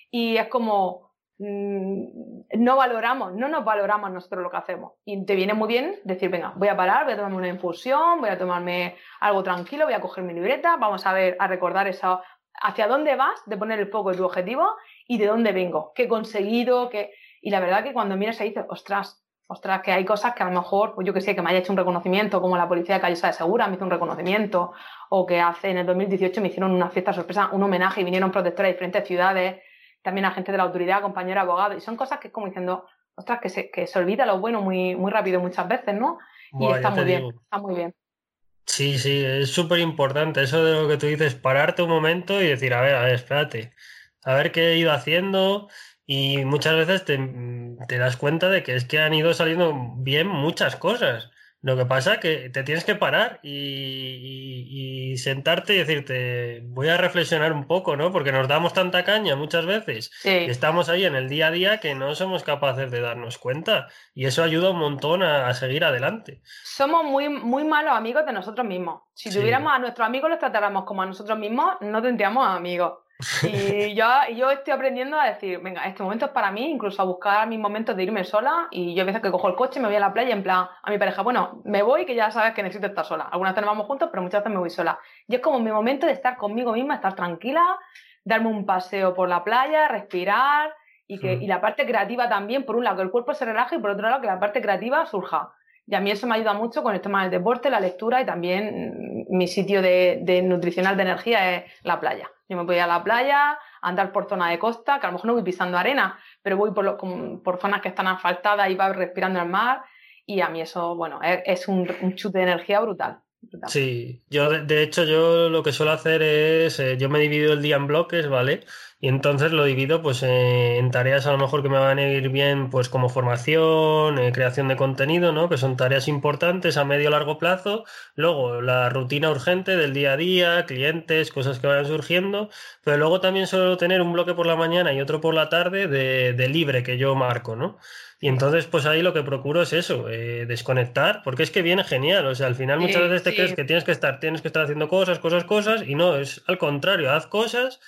y es como, Mm, no valoramos, no nos valoramos nosotros lo que hacemos. Y te viene muy bien decir, venga, voy a parar, voy a tomarme una infusión, voy a tomarme algo tranquilo, voy a coger mi libreta, vamos a ver, a recordar eso, hacia dónde vas, de poner el foco en tu objetivo y de dónde vengo, qué he conseguido, qué... Y la verdad que cuando miras ahí dices, ostras, ostras, que hay cosas que a lo mejor, pues yo que sé, que me haya hecho un reconocimiento, como la policía de Callosa de Segura me hizo un reconocimiento, o que hace en el 2018 me hicieron una fiesta sorpresa, un homenaje y vinieron protectores de diferentes ciudades también a gente de la autoridad, compañero abogado, y son cosas que es como diciendo, ostras, que se, que se olvida lo bueno muy, muy rápido muchas veces, ¿no? Y está muy bien, está muy bien. Sí, sí, es súper importante eso de lo que tú dices, pararte un momento y decir, a ver, a ver, espérate, a ver qué he ido haciendo y muchas veces te, te das cuenta de que es que han ido saliendo bien muchas cosas. Lo que pasa es que te tienes que parar y, sentarte y decirte, voy a reflexionar un poco, ¿no? Porque nos damos tanta caña muchas veces estamos ahí en el día a día que no somos capaces de darnos cuenta y eso ayuda un montón a, seguir adelante. Somos muy, muy malos amigos de nosotros mismos. Si tuviéramos a nuestros amigos los tratáramos como a nosotros mismos, no tendríamos amigos. Y yo, yo estoy aprendiendo a decir, venga, este momento es para mí, incluso a buscar mis momentos de irme sola. Y yo a veces que cojo el coche, me voy a la playa, en plan, a mi pareja, bueno, me voy, que ya sabes que necesito estar sola. Algunas veces nos vamos juntos, pero muchas veces me voy sola. Y es como mi momento de estar conmigo misma, estar tranquila, darme un paseo por la playa, respirar. Y, que, y la parte creativa también, por un lado, que el cuerpo se relaje y por otro lado, que la parte creativa surja. Y a mí eso me ayuda mucho con el tema del deporte, la lectura y también mi sitio de, de nutricional de energía es la playa. Yo me voy a la playa andar por zona de costa, que a lo mejor no voy pisando arena, pero voy por, por zonas que están asfaltadas y va respirando el mar. Y a mí eso, bueno, es, un, chute de energía brutal. Sí, yo de, hecho yo lo que suelo hacer es, eh, yo me divido el día en bloques, ¿vale? Y entonces lo divido pues en tareas a lo mejor que me van a ir bien pues como formación, eh, creación de contenido, ¿no? Que son tareas importantes a medio largo plazo. Luego la rutina urgente del día a día, clientes, cosas que vayan surgiendo. Pero luego también suelo tener un bloque por la mañana y otro por la tarde de, de libre que yo marco, ¿no? Y entonces, pues ahí lo que procuro es eso, eh, desconectar, porque es que viene genial. O sea, al final muchas veces te crees que tienes que estar, tienes que estar haciendo cosas, cosas, cosas, y no, es al contrario, haz cosas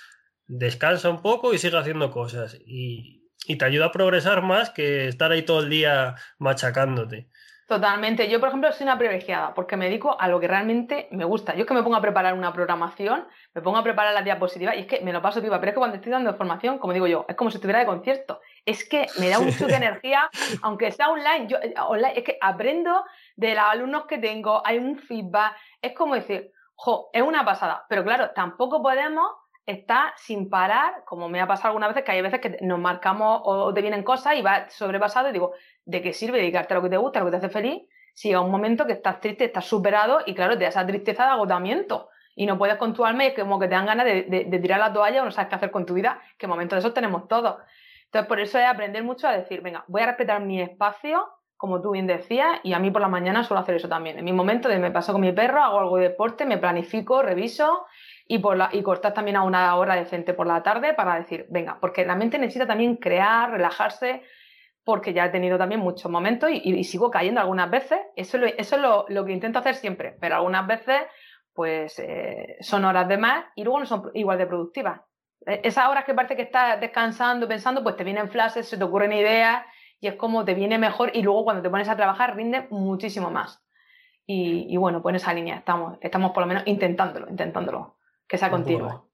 descansa un poco y sigue haciendo cosas. Y, te ayuda a progresar más que estar ahí todo el día machacándote. Totalmente. Yo, por ejemplo, soy una privilegiada porque me dedico a lo que realmente me gusta. Yo es que me pongo a preparar una programación, me pongo a preparar las diapositivas y es que me lo paso viva. Pero es que cuando estoy dando formación, como digo yo, es como si estuviera de concierto. Es que me da [laughs] un chute de energía, aunque sea online. Yo, eh, online. Es que aprendo de los alumnos que tengo, hay un feedback. Es como decir, jo, es una pasada. Pero claro, tampoco podemos está sin parar, como me ha pasado algunas veces, que hay veces que nos marcamos o te vienen cosas y vas sobrepasado y digo, ¿de qué sirve dedicarte a lo que te gusta, a lo que te hace feliz? Si llega un momento que estás triste, estás superado y claro, te da esa tristeza de agotamiento y no puedes con tu alma y como que te dan ganas de, tirar la toalla o no sabes qué hacer con tu vida, que momentos de esos tenemos todos. Entonces, por eso es aprender mucho a decir, venga, voy a respetar mi espacio, como tú bien decías, y a mí por la mañana suelo hacer eso también. En mi momento de me paso con mi perro, hago algo de deporte, me planifico, reviso y, por la, y cortar también a una hora decente por la tarde para decir, venga, porque la mente necesita también crear, relajarse, porque ya he tenido también muchos momentos y, sigo cayendo algunas veces. Eso, es lo, que intento hacer siempre, pero algunas veces pues eh, son horas de más y luego no son igual de productivas. E, esas horas que parece que estás descansando, pensando, pues te vienen flashes, se te ocurren ideas y es como te viene mejor y luego cuando te pones a trabajar rinde muchísimo más. Y, bueno, pues en esa línea estamos, estamos por lo menos intentándolo, intentándolo que sea continua.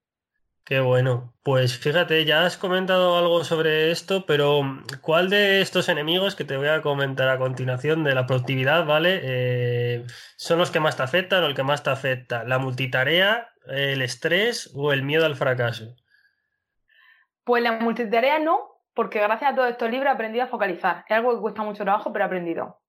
Qué bueno. Pues fíjate, ya has comentado algo sobre esto, pero ¿cuál de estos enemigos que te voy a comentar a continuación de la productividad, ¿vale? Eh, ¿Son los que más te afectan o el que más te afecta? ¿La multitarea, el estrés o el miedo al fracaso? Pues la multitarea no, porque gracias a todos estos libros he aprendido a focalizar. Es algo que cuesta mucho trabajo, pero he aprendido.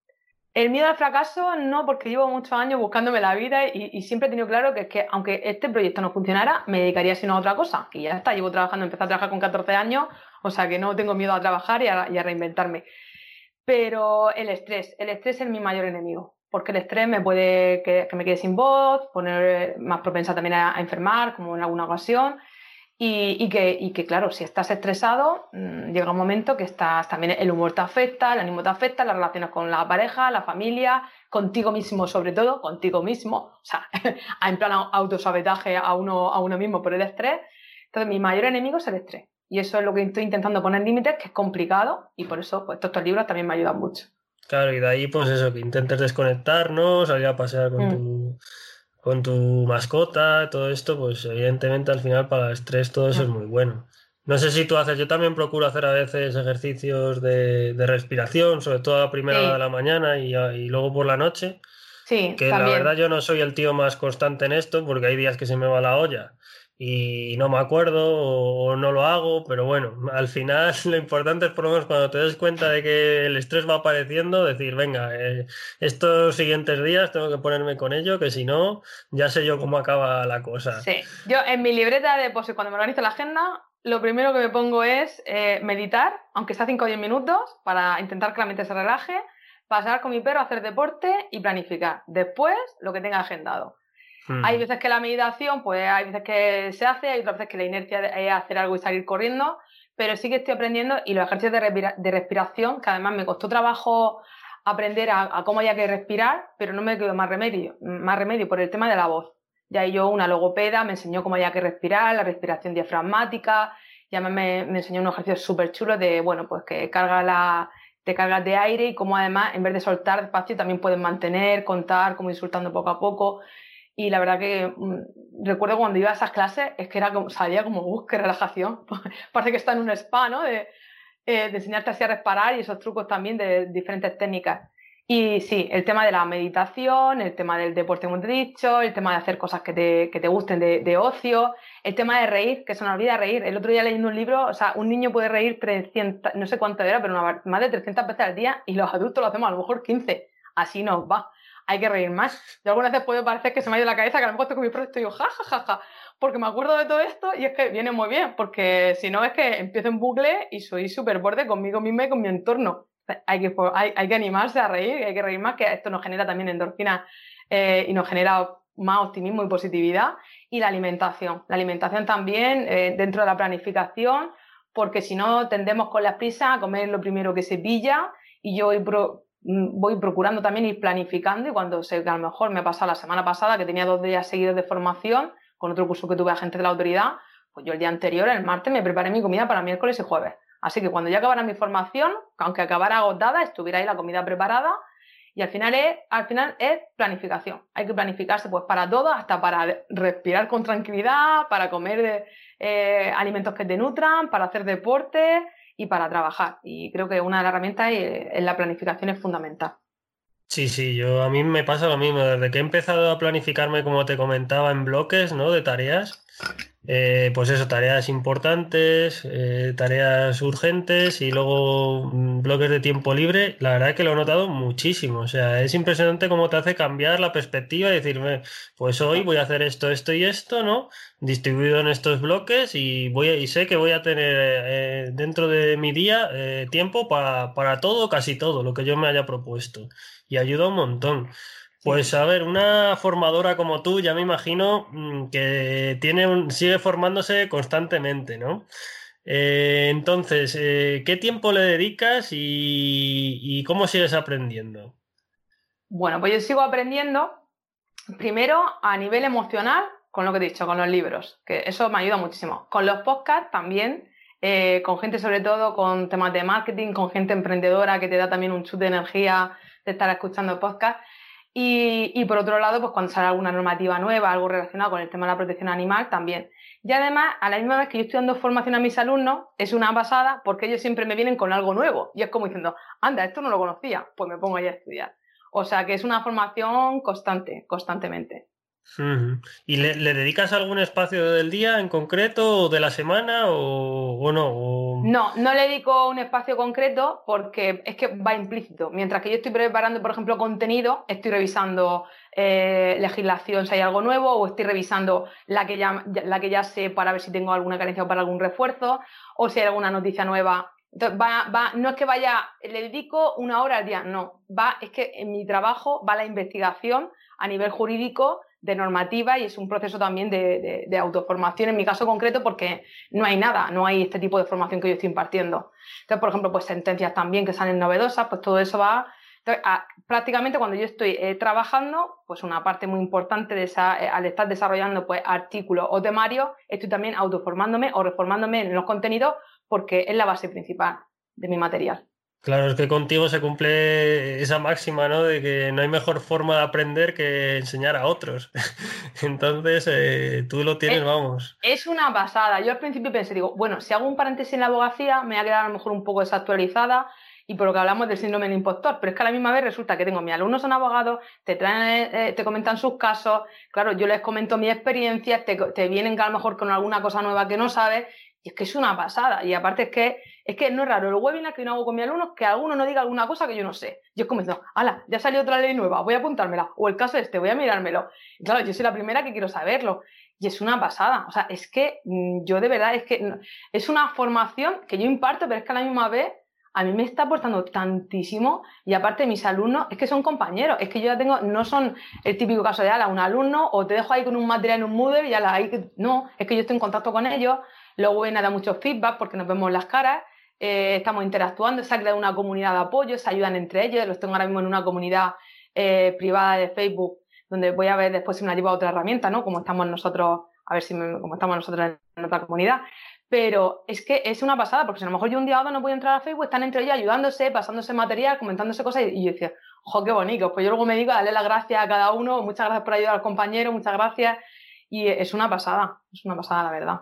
El miedo al fracaso no, porque llevo muchos años buscándome la vida y, siempre he tenido claro que que aunque este proyecto no funcionara, me dedicaría sino a otra cosa. Y ya está, llevo trabajando, empecé a trabajar con 14 años, o sea que no tengo miedo a trabajar y a, reinventarme. Pero el estrés, el estrés es mi mayor enemigo, porque el estrés me puede que, me quede sin voz, poner más propensa también a enfermar, como en alguna ocasión. Y, que, claro, si estás estresado, mm, llega un momento que estás, también el humor te afecta, el ánimo te afecta, las relaciones con la pareja, la familia, contigo mismo sobre todo, contigo mismo, o sea, [laughs] en plan autosabetaje a uno, a uno mismo por el estrés. Entonces, mi mayor enemigo es el estrés. Y eso es lo que estoy intentando poner límites, que es complicado, y por eso pues, estos, libros también me ayudan mucho. Claro, y de ahí, pues eso, que intentes desconectarnos, salir a pasear con mm. tu con tu mascota, todo esto, pues evidentemente al final para el estrés todo eso es muy bueno. No sé si tú haces, yo también procuro hacer a veces ejercicios de, respiración, sobre todo a primera hora de la mañana y, y, luego por la noche. Sí, que la verdad yo no soy el tío más constante en esto porque hay días que se me va la olla y no me acuerdo o, no lo hago, pero bueno, al final [laughs] lo importante es por lo menos cuando te des cuenta de que el estrés va apareciendo, decir, venga, eh, estos siguientes días tengo que ponerme con ello, que si no, ya sé yo cómo acaba la cosa. Sí, yo en mi libreta de pues, cuando me organizo la agenda, lo primero que me pongo es eh, meditar, aunque sea 5 o 10 minutos, para intentar que la mente relaje, pasar con mi perro hacer deporte y planificar. Después, lo que tenga agendado. Hay veces que la meditación, pues hay veces que se hace, hay otras veces que la inercia es hacer algo y salir corriendo, pero sí que estoy aprendiendo y los ejercicios de, respiración, que además me costó trabajo aprender a, cómo hay que respirar, pero no me quedó más remedio, más remedio por el tema de la voz. Ya yo, una logopeda, me enseñó cómo hay que respirar, la respiración diafragmática, ya me, me enseñó un ejercicio súper chulo de, bueno, pues que carga la, te cargas de aire y cómo además, en vez de soltar despacio, también puedes mantener, contar, como insultando poco a poco. Y la verdad que mm, recuerdo cuando iba a esas clases, es que era como, salía como, ¡uh, qué relajación! [laughs] Parece que está en un spa, ¿no? De, eh, enseñarte así a reparar y esos trucos también de diferentes técnicas. Y sí, el tema de la meditación, el tema del deporte, hemos dicho, el tema de hacer cosas que te, que te gusten de, de, ocio, el tema de reír, que se nos olvida reír. El otro día leyendo un libro, o sea, un niño puede reír 300, no sé cuánto era, pero más de 300 veces al día y los adultos lo hacemos a lo mejor 15. Así nos va. Hay que reír más. Yo algunas veces puede parecer que se me ha ido la cabeza, que a lo mejor estoy con mi proyecto y digo, ja, porque me acuerdo de todo esto y es que viene muy bien, porque si no es que empiezo en bucle y soy súper borde conmigo misma y con mi entorno hay que, hay, que animarse a reír, hay que reír más, que esto nos genera también endorfina eh, y nos genera más optimismo y positividad. Y la alimentación. La alimentación también eh, dentro de la planificación, porque si no tendemos con la prisa a comer lo primero que se pilla y yo voy, mm, voy procurando también ir planificando y cuando sé que a lo mejor me ha pasado la semana pasada que tenía dos días seguidos de formación con otro curso que tuve agente de la autoridad, pues yo el día anterior, el martes, me preparé mi comida para miércoles y jueves. Así que cuando ya acabara mi formación, aunque acabara agotada, estuviera ahí la comida preparada y al final es, al final es planificación. Hay que planificarse pues para todo, hasta para respirar con tranquilidad, para comer eh, alimentos que te nutran, para hacer deporte y para trabajar. Y creo que una de las herramientas en la planificación es fundamental. Sí, sí, yo a mí me pasa lo mismo. Desde que he empezado a planificarme, como te comentaba, en bloques, ¿no? De tareas, eh, pues eso, tareas importantes, eh, tareas urgentes y luego mm, bloques de tiempo libre, la verdad es que lo he notado muchísimo. O sea, es impresionante cómo te hace cambiar la perspectiva y decirme, pues hoy voy a hacer esto, esto y esto, ¿no? Distribuido en estos bloques y voy y sé que voy a tener eh, dentro de mi día tiempo para todo, casi todo, lo que yo me haya propuesto. Y ayuda un montón. Pues a ver, una formadora como tú, ya me imagino mm, que tiene un, sigue formándose constantemente, ¿no? Eh, entonces, eh, ¿qué tiempo le dedicas y, cómo sigues aprendiendo? Bueno, pues yo sigo aprendiendo primero a nivel emocional con lo que he dicho, con los libros, que eso me ayuda muchísimo. Con los podcasts también, eh, con gente sobre todo con temas de marketing, con gente emprendedora que te da también un chute de energía de estar escuchando podcasts. Y, por otro lado, pues cuando sale alguna normativa nueva, algo relacionado con el tema de la protección animal, también. Y además, a la misma vez que yo estoy dando formación a mis alumnos, es una pasada porque ellos siempre me vienen con algo nuevo. Y es como diciendo, anda, esto no lo conocía, pues me pongo ahí a estudiar. O sea que es una formación constante, constantemente. ¿Y le, dedicas algún espacio del día en concreto o de la semana o, no? No, no le dedico un espacio concreto porque es que va implícito. Mientras que yo estoy preparando, por ejemplo, contenido, estoy revisando eh, legislación si hay algo nuevo o estoy revisando la que, ya, la que ya sé para ver si tengo alguna carencia o para algún refuerzo o si hay alguna noticia nueva. Entonces, va, va, no es que vaya, le dedico una hora al día, no. Va, es que en mi trabajo va la investigación a nivel jurídico de normativa y es un proceso también de, autoformación en mi caso concreto porque no hay nada, no hay este tipo de formación que yo estoy impartiendo. Entonces, por ejemplo, pues sentencias también que salen novedosas, pues todo eso va... prácticamente cuando yo estoy eh, trabajando, pues una parte muy importante de esa, eh, al estar desarrollando pues artículos o temarios, estoy también autoformándome o reformándome en los contenidos porque es la base principal de mi material. Claro, es que contigo se cumple esa máxima, ¿no? De que no hay mejor forma de aprender que enseñar a otros. [laughs] Entonces, eh, tú lo tienes, vamos. Es una pasada. Yo al principio pensé, digo, bueno, si hago un paréntesis en la abogacía, me voy a quedar a lo mejor un poco desactualizada y por lo que hablamos del síndrome del impostor. Pero es que a la misma vez resulta que tengo mis alumnos son abogados, te traen, eh, te comentan sus casos, claro, yo les comento mi experiencia, te, te vienen a lo mejor con alguna cosa nueva que no sabes y es que es una pasada. Y aparte es que es que no es raro el webinar que yo hago con mis alumnos que alguno no diga alguna cosa que yo no sé. Yo es como diciendo, ala, ya salió otra ley nueva, voy a apuntármela. O el caso este, voy a mirármelo. Y claro, yo soy la primera que quiero saberlo. Y es una pasada. O sea, es que mm, yo de verdad, es que es una formación que yo imparto, pero es que a la misma vez a mí me está aportando tantísimo y aparte mis alumnos es que son compañeros, es que yo ya tengo, no son el típico caso de ala, un alumno o te dejo ahí con un material en un Moodle y ala, ahí, no, es que yo estoy en contacto con ellos, luego viene a dar mucho feedback porque nos vemos las caras, eh, estamos interactuando, se ha creado una comunidad de apoyo, se ayudan entre ellos, los tengo ahora mismo en una comunidad eh, privada de Facebook donde voy a ver después si me la llevo otra herramienta, ¿no? Como estamos nosotros, a ver si como estamos nosotros en otra comunidad pero es que es una pasada, porque si a lo mejor yo un día o dos no puedo entrar a Facebook, están entre ellos ayudándose, pasándose material, comentándose cosas, y, yo decía, ¡jo, qué bonito! Pues yo luego me digo, darle las gracias a cada uno, muchas gracias por ayudar al compañero, muchas gracias, y es una pasada, es una pasada, la verdad.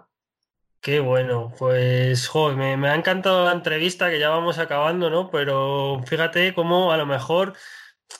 Qué bueno, pues me, ha encantado la entrevista que ya vamos acabando, ¿no? Pero fíjate cómo a lo mejor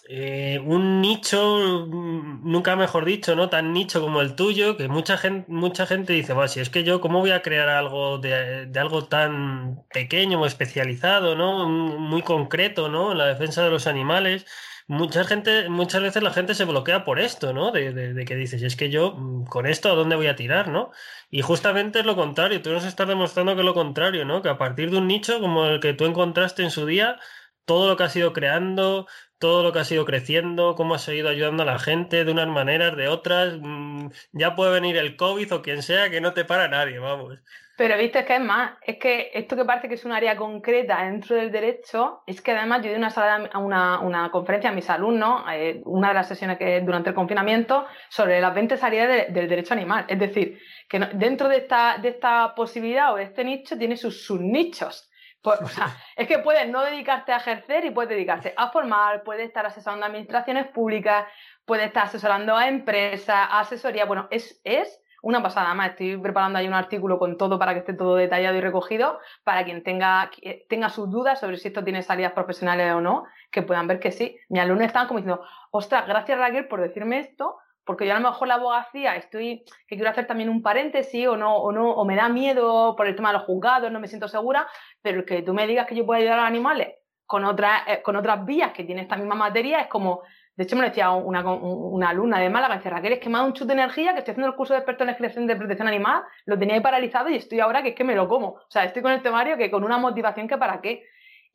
eh, un nicho, mm, nunca mejor dicho, ¿no? Tan nicho como el tuyo, que mucha gente, mucha gente dice, bueno, si es que yo, ¿cómo voy a crear algo de, algo tan pequeño especializado, ¿no? Muy concreto, ¿no? La defensa de los animales mucha gente, muchas veces la gente se bloquea por esto, ¿no? De, que dices, es que yo mm, con esto a dónde voy a tirar, ¿no? Y justamente es lo contrario, tú nos estás demostrando que es lo contrario, ¿no? Que a partir de un nicho como el que tú encontraste en su día, todo lo que has ido creando, todo lo que has ido creciendo, cómo has ido ayudando a la gente de unas maneras, de otras, mm, ya puede venir el COVID o quien sea, que no te para nadie, vamos. Pero viste, que es más, es que esto que parece que es un área concreta dentro del derecho, es que además yo di una, una, una conferencia a mis alumnos, eh, una de las sesiones que durante el confinamiento, sobre las 20 áreas del derecho animal. Es decir, que dentro de esta, de esta posibilidad o de este nicho tiene sus subnichos. Pues, o sea, [laughs] es que puedes no dedicarte a ejercer y puedes dedicarte a formar, puedes estar asesorando a administraciones públicas, puedes estar asesorando a empresas, a asesoría. Bueno, es, es una pasada más. Estoy preparando ahí un artículo con todo para que esté todo detallado y recogido, para quien tenga, tenga sus dudas sobre si esto tiene salidas profesionales o no, que puedan ver que sí. Mis alumnos están como diciendo, ostras, gracias Raquel por decirme esto, porque yo a lo mejor la abogacía estoy, que quiero hacer también un paréntesis o no, o no, o me da miedo por el tema de los juzgados, no me siento segura, pero que tú me digas que yo puedo ayudar a los animales con otras, eh, con otras vías que tiene esta misma materia, es como, de hecho, me lo decía una, una alumna de Málaga, dice, Raquel, es que me ha dado un chute de energía, que estoy haciendo el curso de experto en legislación de protección animal, lo tenía ahí paralizado y estoy ahora que es que me lo como. O sea, estoy con el temario que con una motivación que para qué.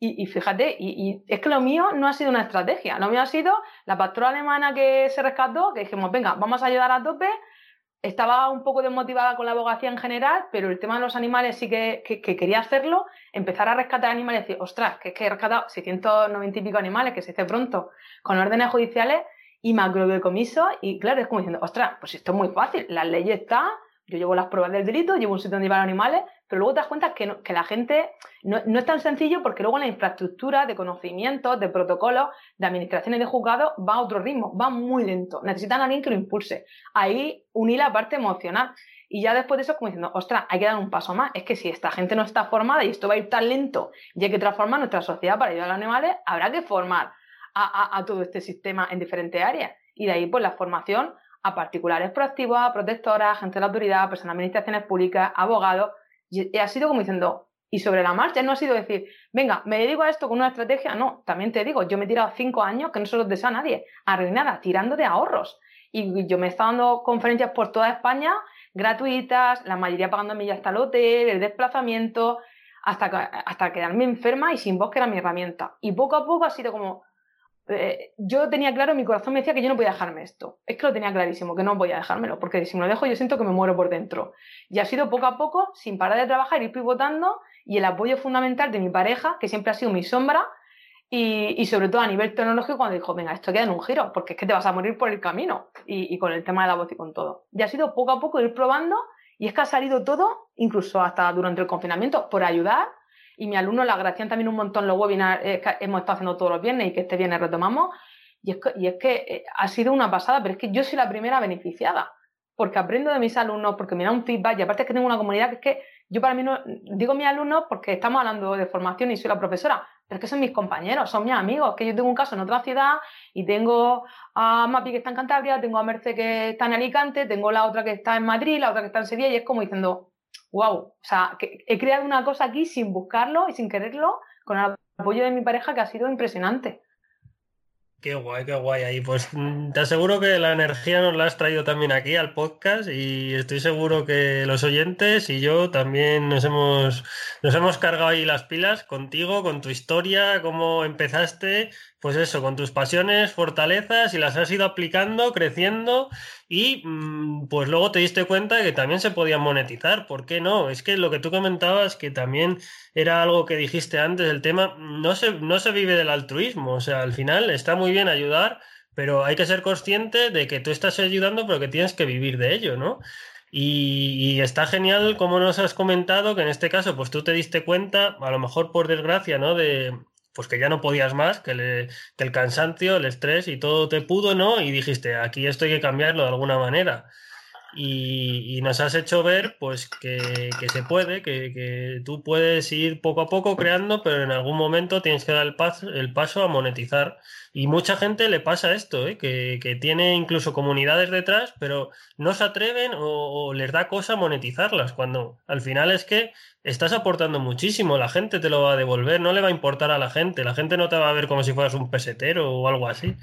Y, fíjate, y, es que lo mío no ha sido una estrategia, lo mío ha sido la pastora alemana que se rescató, que dijimos, venga, vamos a ayudar a tope, estaba un poco desmotivada con la abogacía en general, pero el tema de los animales sí que, quería hacerlo, empezar a rescatar animales y decir, ostras, que es que he rescatado 690 y pico animales, que se dice pronto, con órdenes judiciales y macrodecomiso, y claro, es como diciendo, ostras, pues esto es muy fácil, la ley está, yo llevo las pruebas del delito, llevo un sitio donde llevar animales, pero luego te das cuenta que, que la gente no, no, es tan sencillo porque luego la infraestructura de conocimientos, de protocolos, de administraciones de juzgados va a otro ritmo, va muy lento. Necesitan a alguien que lo impulse. Ahí unir la parte emocional. Y ya después de eso, como diciendo, ostras, hay que dar un paso más. Es que si esta gente no está formada y esto va a ir tan lento y hay que transformar nuestra sociedad para ayudar a los animales, habrá que formar a, a, todo este sistema en diferentes áreas. Y de ahí, pues, la formación a particulares proactivos, a protectoras, agentes de la autoridad, personas de administraciones públicas, abogados. Y ha sido como diciendo, y sobre la marcha no ha sido decir, venga, me dedico a esto con una estrategia. No, también te digo, yo me he tirado cinco años, que no se los desea a nadie, arruinada, tirando de ahorros. Y yo me he estado dando conferencias por toda España, gratuitas, la mayoría pagando millas hasta el hotel, el desplazamiento, hasta, hasta quedarme enferma y sin voz, que era mi herramienta. Y poco a poco ha sido como, eh, yo tenía claro, mi corazón me decía que yo no podía dejarme esto. Es que lo tenía clarísimo, que no voy a dejármelo, porque si me lo dejo yo siento que me muero por dentro. Y ha sido poco a poco, sin parar de trabajar, ir pivotando y el apoyo fundamental de mi pareja, que siempre ha sido mi sombra, y, sobre todo a nivel tecnológico cuando dijo, venga, esto queda en un giro, porque es que te vas a morir por el camino, y, y con el tema de la voz y con todo. Y ha sido poco a poco ir probando, y es que ha salido todo, incluso hasta durante el confinamiento, por ayudar y mi alumno le agradecían también un montón los webinars que hemos estado haciendo todos los viernes y que este viernes retomamos. Y es, que, y es que eh, ha sido una pasada, pero es que yo soy la primera beneficiada, porque aprendo de mis alumnos, porque me da un feedback y aparte es que tengo una comunidad que es que yo para mí no digo mis alumnos porque estamos hablando de formación y soy la profesora, pero es que son mis compañeros, son mis amigos, que yo tengo un caso en otra ciudad y tengo a Mapi que está en Cantabria, tengo a Merce que está en Alicante, tengo la otra que está en Madrid, la otra que está en Sevilla y es como diciendo, wow, o sea, he creado una cosa aquí sin buscarlo y sin quererlo, con el apoyo de mi pareja que ha sido impresionante. Qué guay, qué guay ahí. Pues mm, te aseguro que la energía nos la has traído también aquí al podcast y estoy seguro que los oyentes y yo también nos hemos, nos hemos cargado ahí las pilas contigo, con tu historia, cómo empezaste, pues eso, con tus pasiones, fortalezas y las has ido aplicando, creciendo y mm, pues luego te diste cuenta que también se podían monetizar. ¿Por qué no? Es que lo que tú comentabas, que también era algo que dijiste antes, el tema, no se, no se vive del altruismo. O sea, al final está muy bien ayudar, pero hay que ser consciente de que tú estás ayudando, pero que tienes que vivir de ello, ¿no? Y, y, está genial, como nos has comentado, que en este caso, pues tú te diste cuenta, a lo mejor por desgracia, ¿no? De, pues que ya no podías más, que, el cansancio, el estrés y todo te pudo, ¿no? Y dijiste, aquí esto hay que cambiarlo de alguna manera. Y, nos has hecho ver pues que, se puede, que, tú puedes ir poco a poco creando, pero en algún momento tienes que dar el paso, el paso a monetizar. Y mucha gente le pasa esto, ¿eh? que, tiene incluso comunidades detrás, pero no se atreven o, les da cosa monetizarlas, cuando al final es que estás aportando muchísimo, la gente te lo va a devolver, no le va a importar a la gente, la gente no te va a ver como si fueras un pesetero o algo así.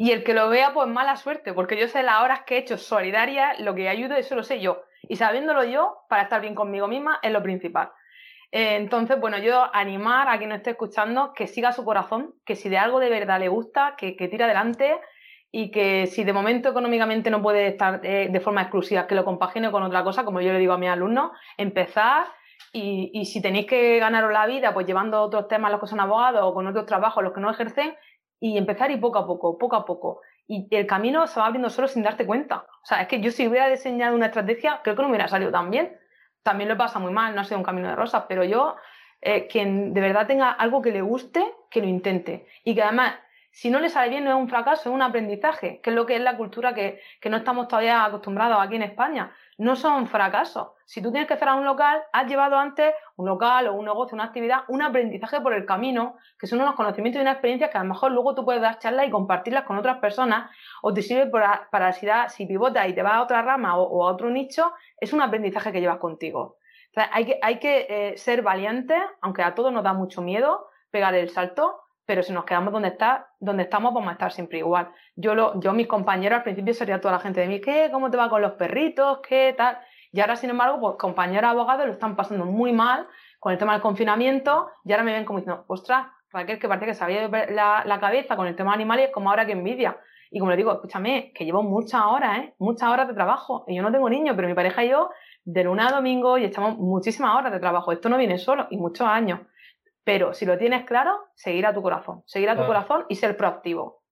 Y el que lo vea, pues mala suerte, porque yo sé las horas que he hecho solidaria, lo que ayudo, eso lo sé yo. Y sabiéndolo yo, para estar bien conmigo misma, es lo principal. Eh, entonces, bueno, yo animar a quien no esté escuchando que siga su corazón, que si de algo de verdad le gusta, que, que tire adelante y que si de momento económicamente no puede estar eh, de forma exclusiva, que lo compagine con otra cosa, como yo le digo a mis alumnos, empezar y, y, si tenéis que ganaros la vida, pues llevando otros temas los que son abogados o con otros trabajos los que no ejercen, y empezar y poco a poco, poco a poco. Y el camino se va abriendo solo sin darte cuenta. O sea, es que yo si hubiera diseñado una estrategia, creo que no hubiera salido tan bien. También lo pasa muy mal, no ha sido un camino de rosas, pero yo, eh, quien de verdad tenga algo que le guste, que lo intente. Y que además, si no le sale bien, no es un fracaso, es un aprendizaje, que es lo que es la cultura que, que no estamos todavía acostumbrados aquí en España. No son fracasos, si tú tienes que cerrar un local, has llevado antes un local o un negocio, una actividad, un aprendizaje por el camino, que son unos conocimientos y una experiencia que a lo mejor luego tú puedes dar charlas y compartirlas con otras personas o te sirve para, si, si pivotas y te vas a otra rama o, a otro nicho, es un aprendizaje que llevas contigo. hay que, eh, ser valientes, aunque a todos nos da mucho miedo pegar el salto, pero si nos quedamos donde está, donde estamos, vamos a estar siempre igual. Yo, lo, yo mis compañeros al principio sería toda la gente de mí, ¿qué? ¿Cómo te va con los perritos? ¿Qué tal? Y ahora, sin embargo, pues compañeros abogados lo están pasando muy mal con el tema del confinamiento y ahora me ven como diciendo, ostras, Raquel, que parece que se había la, la cabeza con el tema de animales, como ahora que envidia. Y como le digo, escúchame, que llevo muchas horas, ¿eh? Muchas horas de trabajo. Y yo no tengo niños, pero mi pareja y yo, de luna a domingo, y echamos muchísimas horas de trabajo. Esto no viene solo, y muchos años. Pero si lo tienes claro, seguir a tu corazón. Seguir a tu corazón y ser proactivo.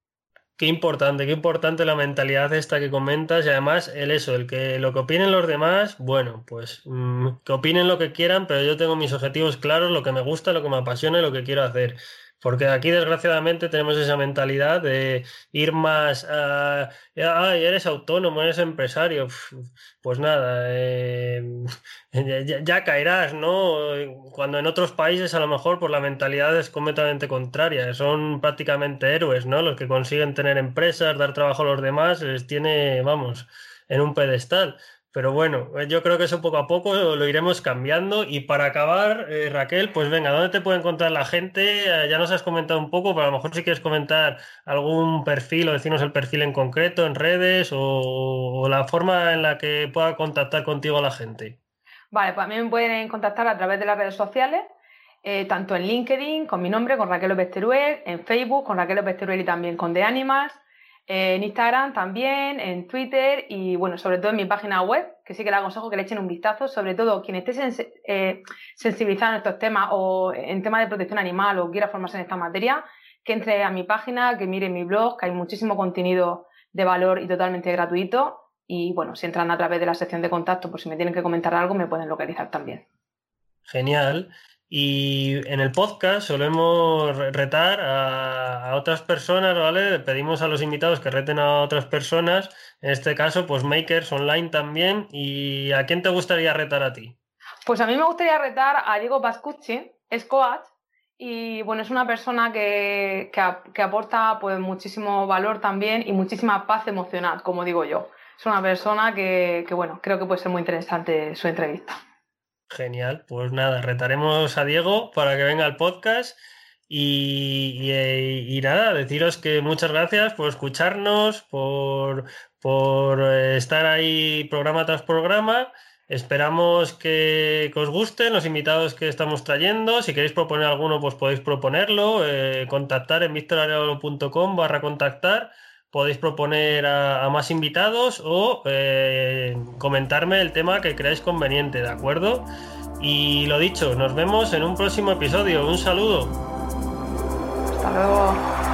Qué importante, qué importante la mentalidad esta que comentas y además el eso, el que lo que opinen los demás, bueno, pues mm, que opinen lo que quieran, pero yo tengo mis objetivos claros, lo que me gusta, lo que me apasiona y lo que quiero hacer. Porque aquí, desgraciadamente, tenemos esa mentalidad de ir más a. Ay, eres autónomo, eres empresario. Pues nada, eh, [laughs] ya, caerás, ¿no? Cuando en otros países, a lo mejor, pues la mentalidad es completamente contraria. Son prácticamente héroes, ¿no? Los que consiguen tener empresas, dar trabajo a los demás, les tiene, vamos, en un pedestal. Pero bueno, eh, yo creo que eso poco a poco lo iremos cambiando. Y para acabar, eh, Raquel, pues venga, ¿dónde te puede encontrar la gente? Eh, ya nos has comentado un poco, pero a lo mejor si quieres comentar algún perfil o decirnos el perfil en concreto en redes o, la forma en la que pueda contactar contigo la gente. Vale, pues a mí me pueden contactar a través de las redes sociales, tanto en LinkedIn con mi nombre, con Raquel López en Facebook con Raquel López Teruel y también con The Animals en Instagram también, en Twitter y bueno, sobre todo en mi página web, que sí que le aconsejo que le echen un vistazo, sobre todo quien esté eh, sensibilizado en estos temas o en temas de protección animal o quiera formarse en esta materia, que entre a mi página, que mire mi blog, que hay muchísimo contenido de valor y totalmente gratuito. Y bueno, si entran a través de la sección de contacto, por si me tienen que comentar algo, me pueden localizar también. Genial. Y en el podcast solemos retar a, otras personas, ¿vale? Pedimos a los invitados que reten a otras personas, en este caso, pues makers online también. ¿Y a quién te gustaría retar a ti? Pues a mí me gustaría retar a Diego Pascucci, es coach, y bueno, es una persona que, que, aporta pues muchísimo valor también y muchísima paz emocional, como digo yo. Es una persona que, que bueno, creo que puede ser muy interesante su entrevista. Genial, pues nada, retaremos a Diego para que venga al podcast y, y, nada, deciros que muchas gracias por escucharnos, por, por estar ahí programa tras programa. Esperamos que, os gusten los invitados que estamos trayendo. Si queréis proponer alguno, pues podéis proponerlo. Eh, contactar en victorariolo.com barra contactar podéis proponer a, más invitados o eh, comentarme el tema que creáis conveniente, ¿de acuerdo? Y lo dicho, nos vemos en un próximo episodio. Un saludo. Hasta luego.